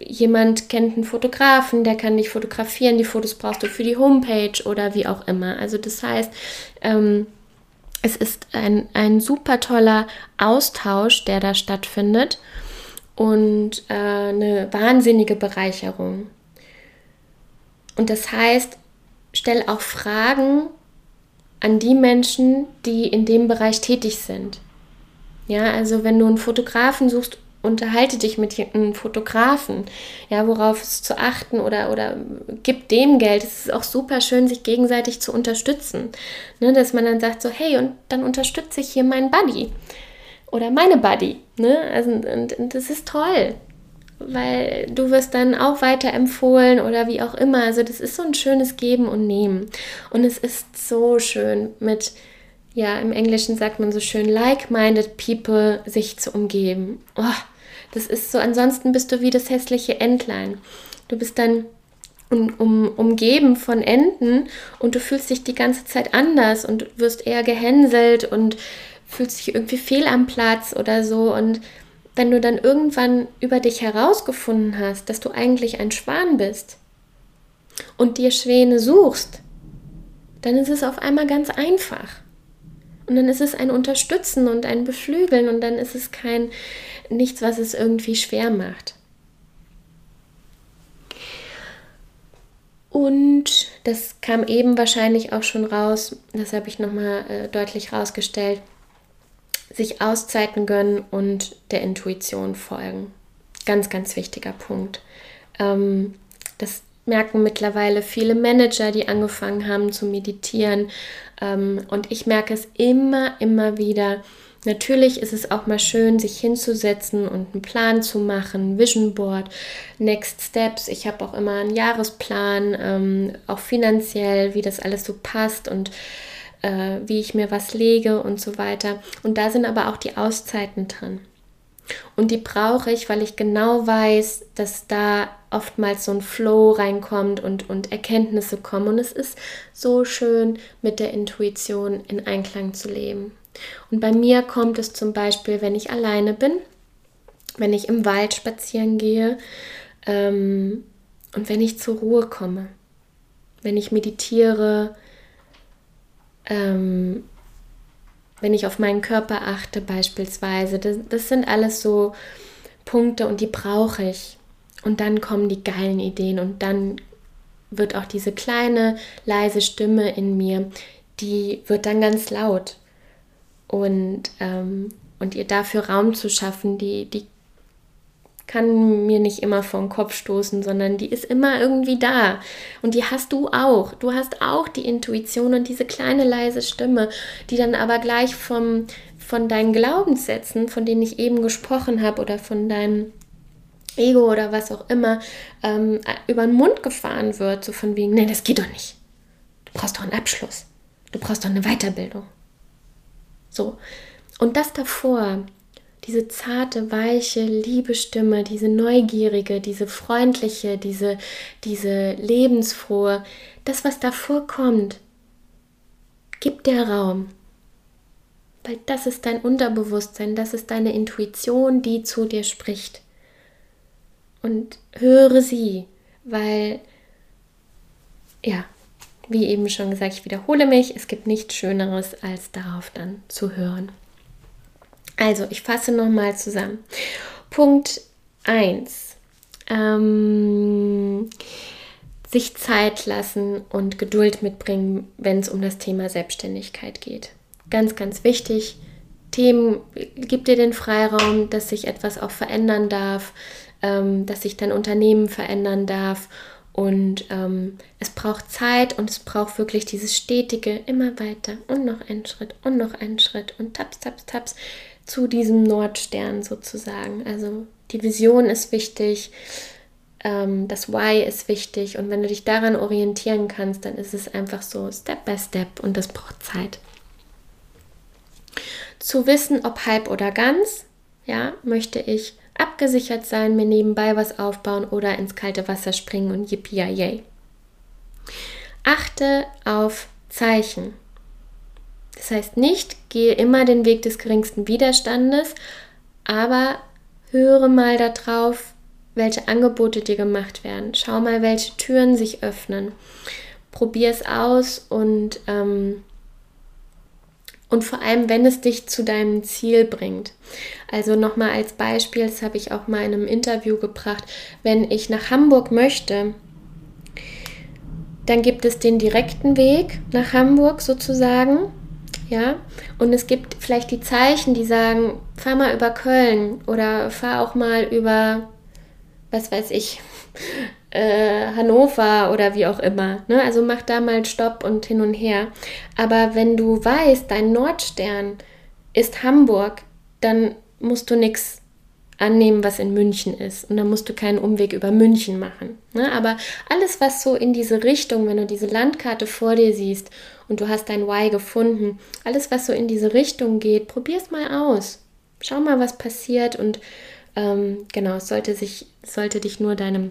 jemand kennt einen Fotografen, der kann dich fotografieren, die Fotos brauchst du für die Homepage oder wie auch immer. Also das heißt, ähm, es ist ein, ein super toller Austausch, der da stattfindet und äh, eine wahnsinnige Bereicherung. Und das heißt, stell auch Fragen an die Menschen, die in dem Bereich tätig sind. Ja, also wenn du einen Fotografen suchst, unterhalte dich mit einem Fotografen, ja, worauf es zu achten oder, oder gib dem Geld. Es ist auch super schön, sich gegenseitig zu unterstützen. Ne, dass man dann sagt so, hey, und dann unterstütze ich hier meinen Buddy oder meine Buddy. Ne? Also, und, und das ist toll, weil du wirst dann auch weiterempfohlen oder wie auch immer. Also das ist so ein schönes Geben und Nehmen. Und es ist so schön mit ja, im Englischen sagt man so schön, like-minded people sich zu umgeben. Oh, das ist so, ansonsten bist du wie das hässliche Entlein. Du bist dann um, um, umgeben von Enten und du fühlst dich die ganze Zeit anders und wirst eher gehänselt und fühlst dich irgendwie fehl am Platz oder so. Und wenn du dann irgendwann über dich herausgefunden hast, dass du eigentlich ein Schwan bist und dir Schwäne suchst, dann ist es auf einmal ganz einfach. Und dann ist es ein Unterstützen und ein Beflügeln und dann ist es kein nichts, was es irgendwie schwer macht. Und das kam eben wahrscheinlich auch schon raus, das habe ich nochmal äh, deutlich rausgestellt, sich Auszeiten gönnen und der Intuition folgen. Ganz, ganz wichtiger Punkt. Ähm, das merken mittlerweile viele Manager, die angefangen haben zu meditieren. Ähm, und ich merke es immer, immer wieder. Natürlich ist es auch mal schön, sich hinzusetzen und einen Plan zu machen, Vision Board, Next Steps. Ich habe auch immer einen Jahresplan, ähm, auch finanziell, wie das alles so passt und äh, wie ich mir was lege und so weiter. Und da sind aber auch die Auszeiten drin. Und die brauche ich, weil ich genau weiß, dass da oftmals so ein Flow reinkommt und, und Erkenntnisse kommen. Und es ist so schön, mit der Intuition in Einklang zu leben. Und bei mir kommt es zum Beispiel, wenn ich alleine bin, wenn ich im Wald spazieren gehe ähm, und wenn ich zur Ruhe komme, wenn ich meditiere, ähm, wenn ich auf meinen Körper achte beispielsweise. Das, das sind alles so Punkte und die brauche ich. Und dann kommen die geilen Ideen und dann wird auch diese kleine, leise Stimme in mir, die wird dann ganz laut. Und, ähm, und ihr dafür Raum zu schaffen, die, die kann mir nicht immer vor den Kopf stoßen, sondern die ist immer irgendwie da. Und die hast du auch. Du hast auch die Intuition und diese kleine leise Stimme, die dann aber gleich vom, von deinen Glaubenssätzen, von denen ich eben gesprochen habe, oder von deinem Ego oder was auch immer, ähm, über den Mund gefahren wird, so von wegen, nee, das geht doch nicht. Du brauchst doch einen Abschluss. Du brauchst doch eine Weiterbildung. So. Und das davor, diese zarte, weiche, liebe Stimme, diese neugierige, diese freundliche, diese, diese lebensfrohe, das, was davor kommt, gib dir Raum. Weil das ist dein Unterbewusstsein, das ist deine Intuition, die zu dir spricht. Und höre sie, weil, ja, wie eben schon gesagt, ich wiederhole mich, es gibt nichts Schöneres, als darauf dann zu hören. Also, ich fasse nochmal zusammen. Punkt 1. Ähm, sich Zeit lassen und Geduld mitbringen, wenn es um das Thema Selbstständigkeit geht. Ganz, ganz wichtig. Themen, gib dir den Freiraum, dass sich etwas auch verändern darf, ähm, dass sich dein Unternehmen verändern darf. Und ähm, es braucht Zeit und es braucht wirklich dieses stetige, immer weiter und noch einen Schritt und noch einen Schritt und taps, taps, taps zu diesem Nordstern sozusagen. Also die Vision ist wichtig, ähm, das Why ist wichtig und wenn du dich daran orientieren kannst, dann ist es einfach so Step by Step und das braucht Zeit. Zu wissen, ob halb oder ganz, ja, möchte ich abgesichert sein, mir nebenbei was aufbauen oder ins kalte Wasser springen und yippie yay. Achte auf Zeichen. Das heißt nicht, gehe immer den Weg des geringsten Widerstandes, aber höre mal darauf, welche Angebote dir gemacht werden. Schau mal, welche Türen sich öffnen. Probier es aus und, ähm, und vor allem, wenn es dich zu deinem Ziel bringt. Also nochmal als Beispiel, das habe ich auch mal in einem Interview gebracht, wenn ich nach Hamburg möchte, dann gibt es den direkten Weg nach Hamburg sozusagen ja, und es gibt vielleicht die Zeichen, die sagen, fahr mal über Köln oder fahr auch mal über, was weiß ich, äh, Hannover oder wie auch immer. Ne? Also mach da mal Stopp und hin und her. Aber wenn du weißt, dein Nordstern ist Hamburg, dann musst du nichts annehmen, was in München ist. Und dann musst du keinen Umweg über München machen. Ne? Aber alles, was so in diese Richtung, wenn du diese Landkarte vor dir siehst und du hast dein Why gefunden, alles, was so in diese Richtung geht, probier es mal aus. Schau mal, was passiert und ähm, genau, es sollte, sich, sollte dich nur deinem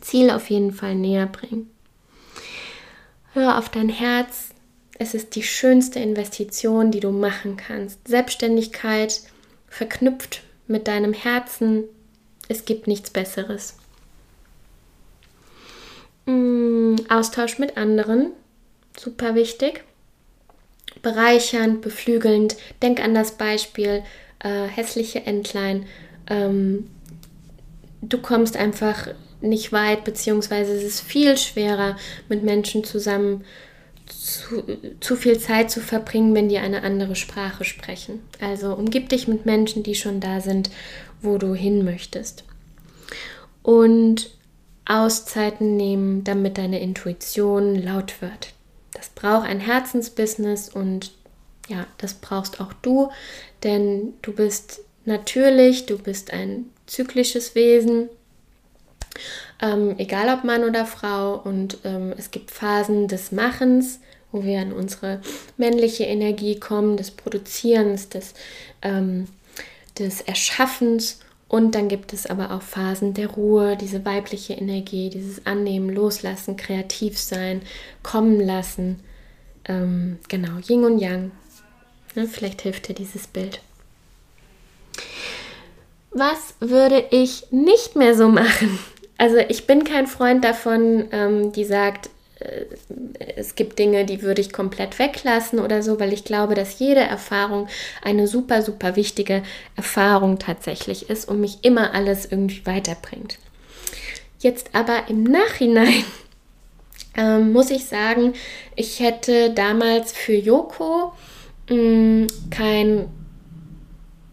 Ziel auf jeden Fall näher bringen. Hör auf dein Herz. Es ist die schönste Investition, die du machen kannst. Selbstständigkeit verknüpft mit deinem Herzen. Es gibt nichts Besseres. Mm, Austausch mit anderen, super wichtig. Bereichernd, beflügelnd. Denk an das Beispiel äh, hässliche Entlein. Ähm, du kommst einfach nicht weit, beziehungsweise es ist viel schwerer, mit Menschen zusammen zu, zu, viel Zeit zu verbringen, wenn die eine andere Sprache sprechen. Also umgib dich mit Menschen, die schon da sind, wo du hin möchtest. Und Auszeiten nehmen, damit deine Intuition laut wird. Das braucht ein Herzensbusiness und ja, das brauchst auch du, denn du bist natürlich, du bist ein zyklisches Wesen, ähm, egal ob Mann oder Frau. Und ähm, es gibt Phasen des Machens, wo wir an unsere männliche Energie kommen, des Produzierens, des, ähm, des Erschaffens. Und dann gibt es aber auch Phasen der Ruhe, diese weibliche Energie, dieses Annehmen, Loslassen, kreativ sein, kommen lassen. Ähm, genau, Yin und Yang. Ne, vielleicht hilft dir dieses Bild. Was würde ich nicht mehr so machen? Also ich bin kein Freund davon, ähm, die sagt, es gibt Dinge, die würde ich komplett weglassen oder so, weil ich glaube, dass jede Erfahrung eine super, super wichtige Erfahrung tatsächlich ist und mich immer alles irgendwie weiterbringt. Jetzt aber im Nachhinein ähm, muss ich sagen, ich hätte damals für Yoko mh, mm, kein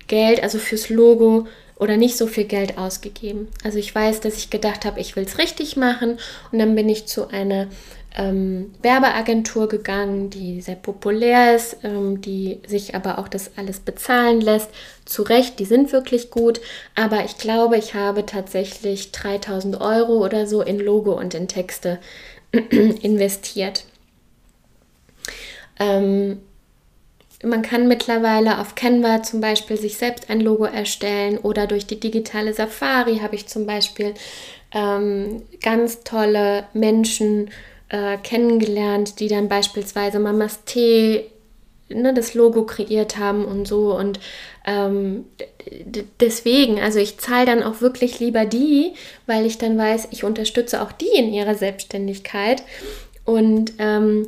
Geld, also fürs Logo, oder nicht so viel Geld ausgegeben. Also ich weiß, dass ich gedacht habe, ich will es richtig machen und dann bin ich zu einer ähm, Werbeagentur gegangen, die sehr populär ist, ähm, die sich aber auch das alles bezahlen lässt. Zu Recht, die sind wirklich gut, aber ich glaube, ich habe tatsächlich 3000 Euro oder so in Logo und in Texte investiert. Ähm, man kann mittlerweile auf Canva zum Beispiel sich selbst ein Logo erstellen oder durch die digitale Safari habe ich zum Beispiel ähm, ganz tolle Menschen äh, kennengelernt, die dann beispielsweise Mamas Tee ne, das Logo kreiert haben und so. Und ähm, deswegen, also ich zahle dann auch wirklich lieber die, weil ich dann weiß, ich unterstütze auch die in ihrer Selbstständigkeit. Und ähm,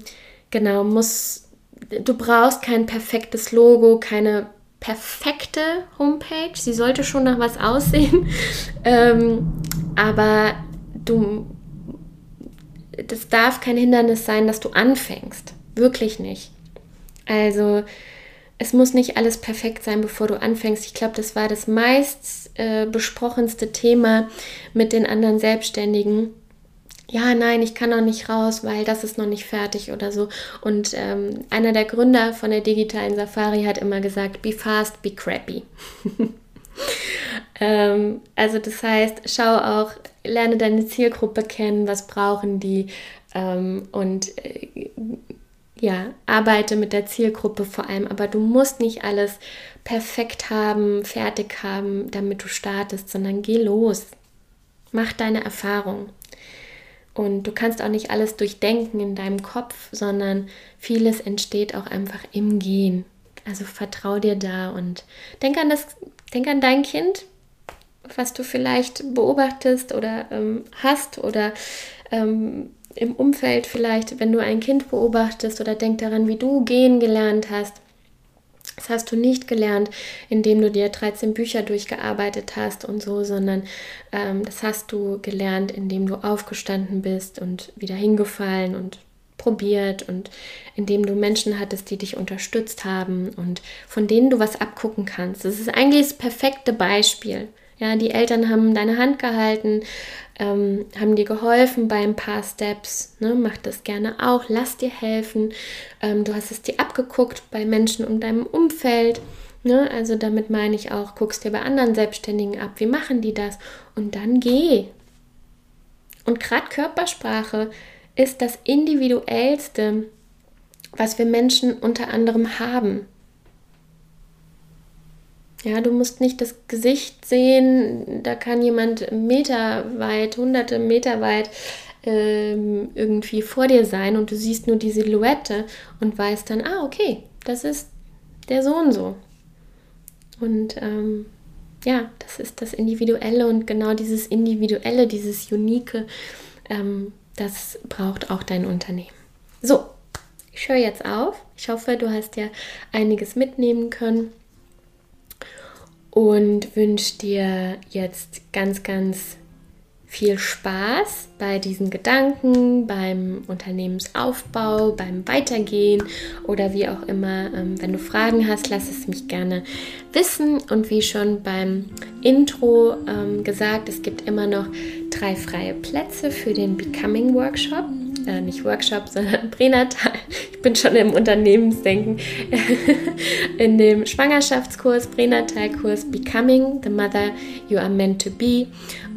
genau, muss, du brauchst kein perfektes Logo, keine perfekte Homepage. Sie sollte schon nach was aussehen. ähm, aber du, das darf kein Hindernis sein, dass du anfängst. Wirklich nicht. Also es muss nicht alles perfekt sein, bevor du anfängst. Ich glaube, das war das meist äh, besprochenste Thema mit den anderen Selbstständigen. Ja, nein, ich kann noch nicht raus, weil das ist noch nicht fertig oder so. Und ähm, einer der Gründer von der digitalen Safari hat immer gesagt, be fast, be crappy. ähm, also das heißt, schau auch, lerne deine Zielgruppe kennen, was brauchen die ähm, und äh, ja, arbeite mit der Zielgruppe vor allem, aber du musst nicht alles perfekt haben, fertig haben, damit du startest, sondern geh los. Mach deine Erfahrung. Und du kannst auch nicht alles durchdenken in deinem Kopf, sondern vieles entsteht auch einfach im Gehen. Also vertrau dir da und denk an das, denk an dein Kind, was du vielleicht beobachtest oder ähm, hast oder ähm, im Umfeld vielleicht, wenn du ein Kind beobachtest oder denk daran, wie du gehen gelernt hast. Hast du nicht gelernt, indem du dir 13 Bücher durchgearbeitet hast und so, sondern ähm, das hast du gelernt, indem du aufgestanden bist und wieder hingefallen und probiert und indem du Menschen hattest, die dich unterstützt haben und von denen du was abgucken kannst. Das ist eigentlich das perfekte Beispiel. Ja, die Eltern haben deine Hand gehalten, ähm, haben dir geholfen bei ein paar Steps. Ne? Mach das gerne auch, lass dir helfen. Ähm, du hast es dir abgeguckt bei Menschen in deinem Umfeld. Ne? Also damit meine ich auch, guckst dir bei anderen Selbstständigen ab, wie machen die das? Und dann geh. Und gerade Körpersprache ist das individuellste, was wir Menschen unter anderem haben. Ja, du musst nicht das Gesicht sehen, da kann jemand Meter weit, hunderte Meter weit ähm, irgendwie vor dir sein und du siehst nur die Silhouette und weißt dann, ah, okay, das ist der Sohn so. Und ähm, ja, das ist das Individuelle und genau dieses Individuelle, dieses Unique, ähm, das braucht auch dein Unternehmen. So, ich höre jetzt auf. Ich hoffe, du hast ja einiges mitnehmen können und wünsche dir jetzt ganz, ganz viel Spaß bei diesen Gedanken, beim Unternehmensaufbau, beim Weitergehen oder wie auch immer. Ähm, wenn du Fragen hast, lass es mich gerne wissen. Und wie schon beim Intro ähm, gesagt, es gibt immer noch drei freie Plätze für den Becoming Workshop äh, nicht Workshop, sondern Pränatal. Ich bin schon im Unternehmensdenken. In dem Schwangerschaftskurs, Pränatalkurs Becoming the Mother You Are Meant to Be.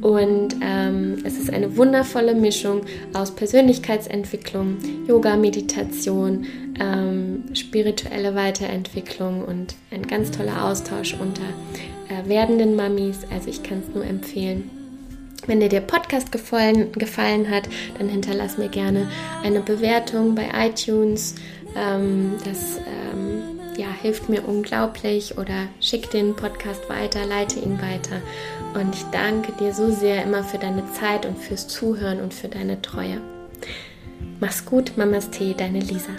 Und ähm, es ist eine wundervolle Mischung aus Persönlichkeitsentwicklung, Yoga, Meditation, ähm, spirituelle Weiterentwicklung und ein ganz toller Austausch unter äh, werdenden Mamis. Also ich kann es nur empfehlen. Wenn dir der Podcast gefallen, gefallen hat, dann hinterlass mir gerne eine Bewertung bei iTunes. Ähm, das ähm, ja, hilft mir unglaublich oder schick den Podcast weiter, leite ihn weiter. Und ich danke dir so sehr immer für deine Zeit und fürs Zuhören und für deine Treue. Mach's gut, Mamas Tee, deine Lisa.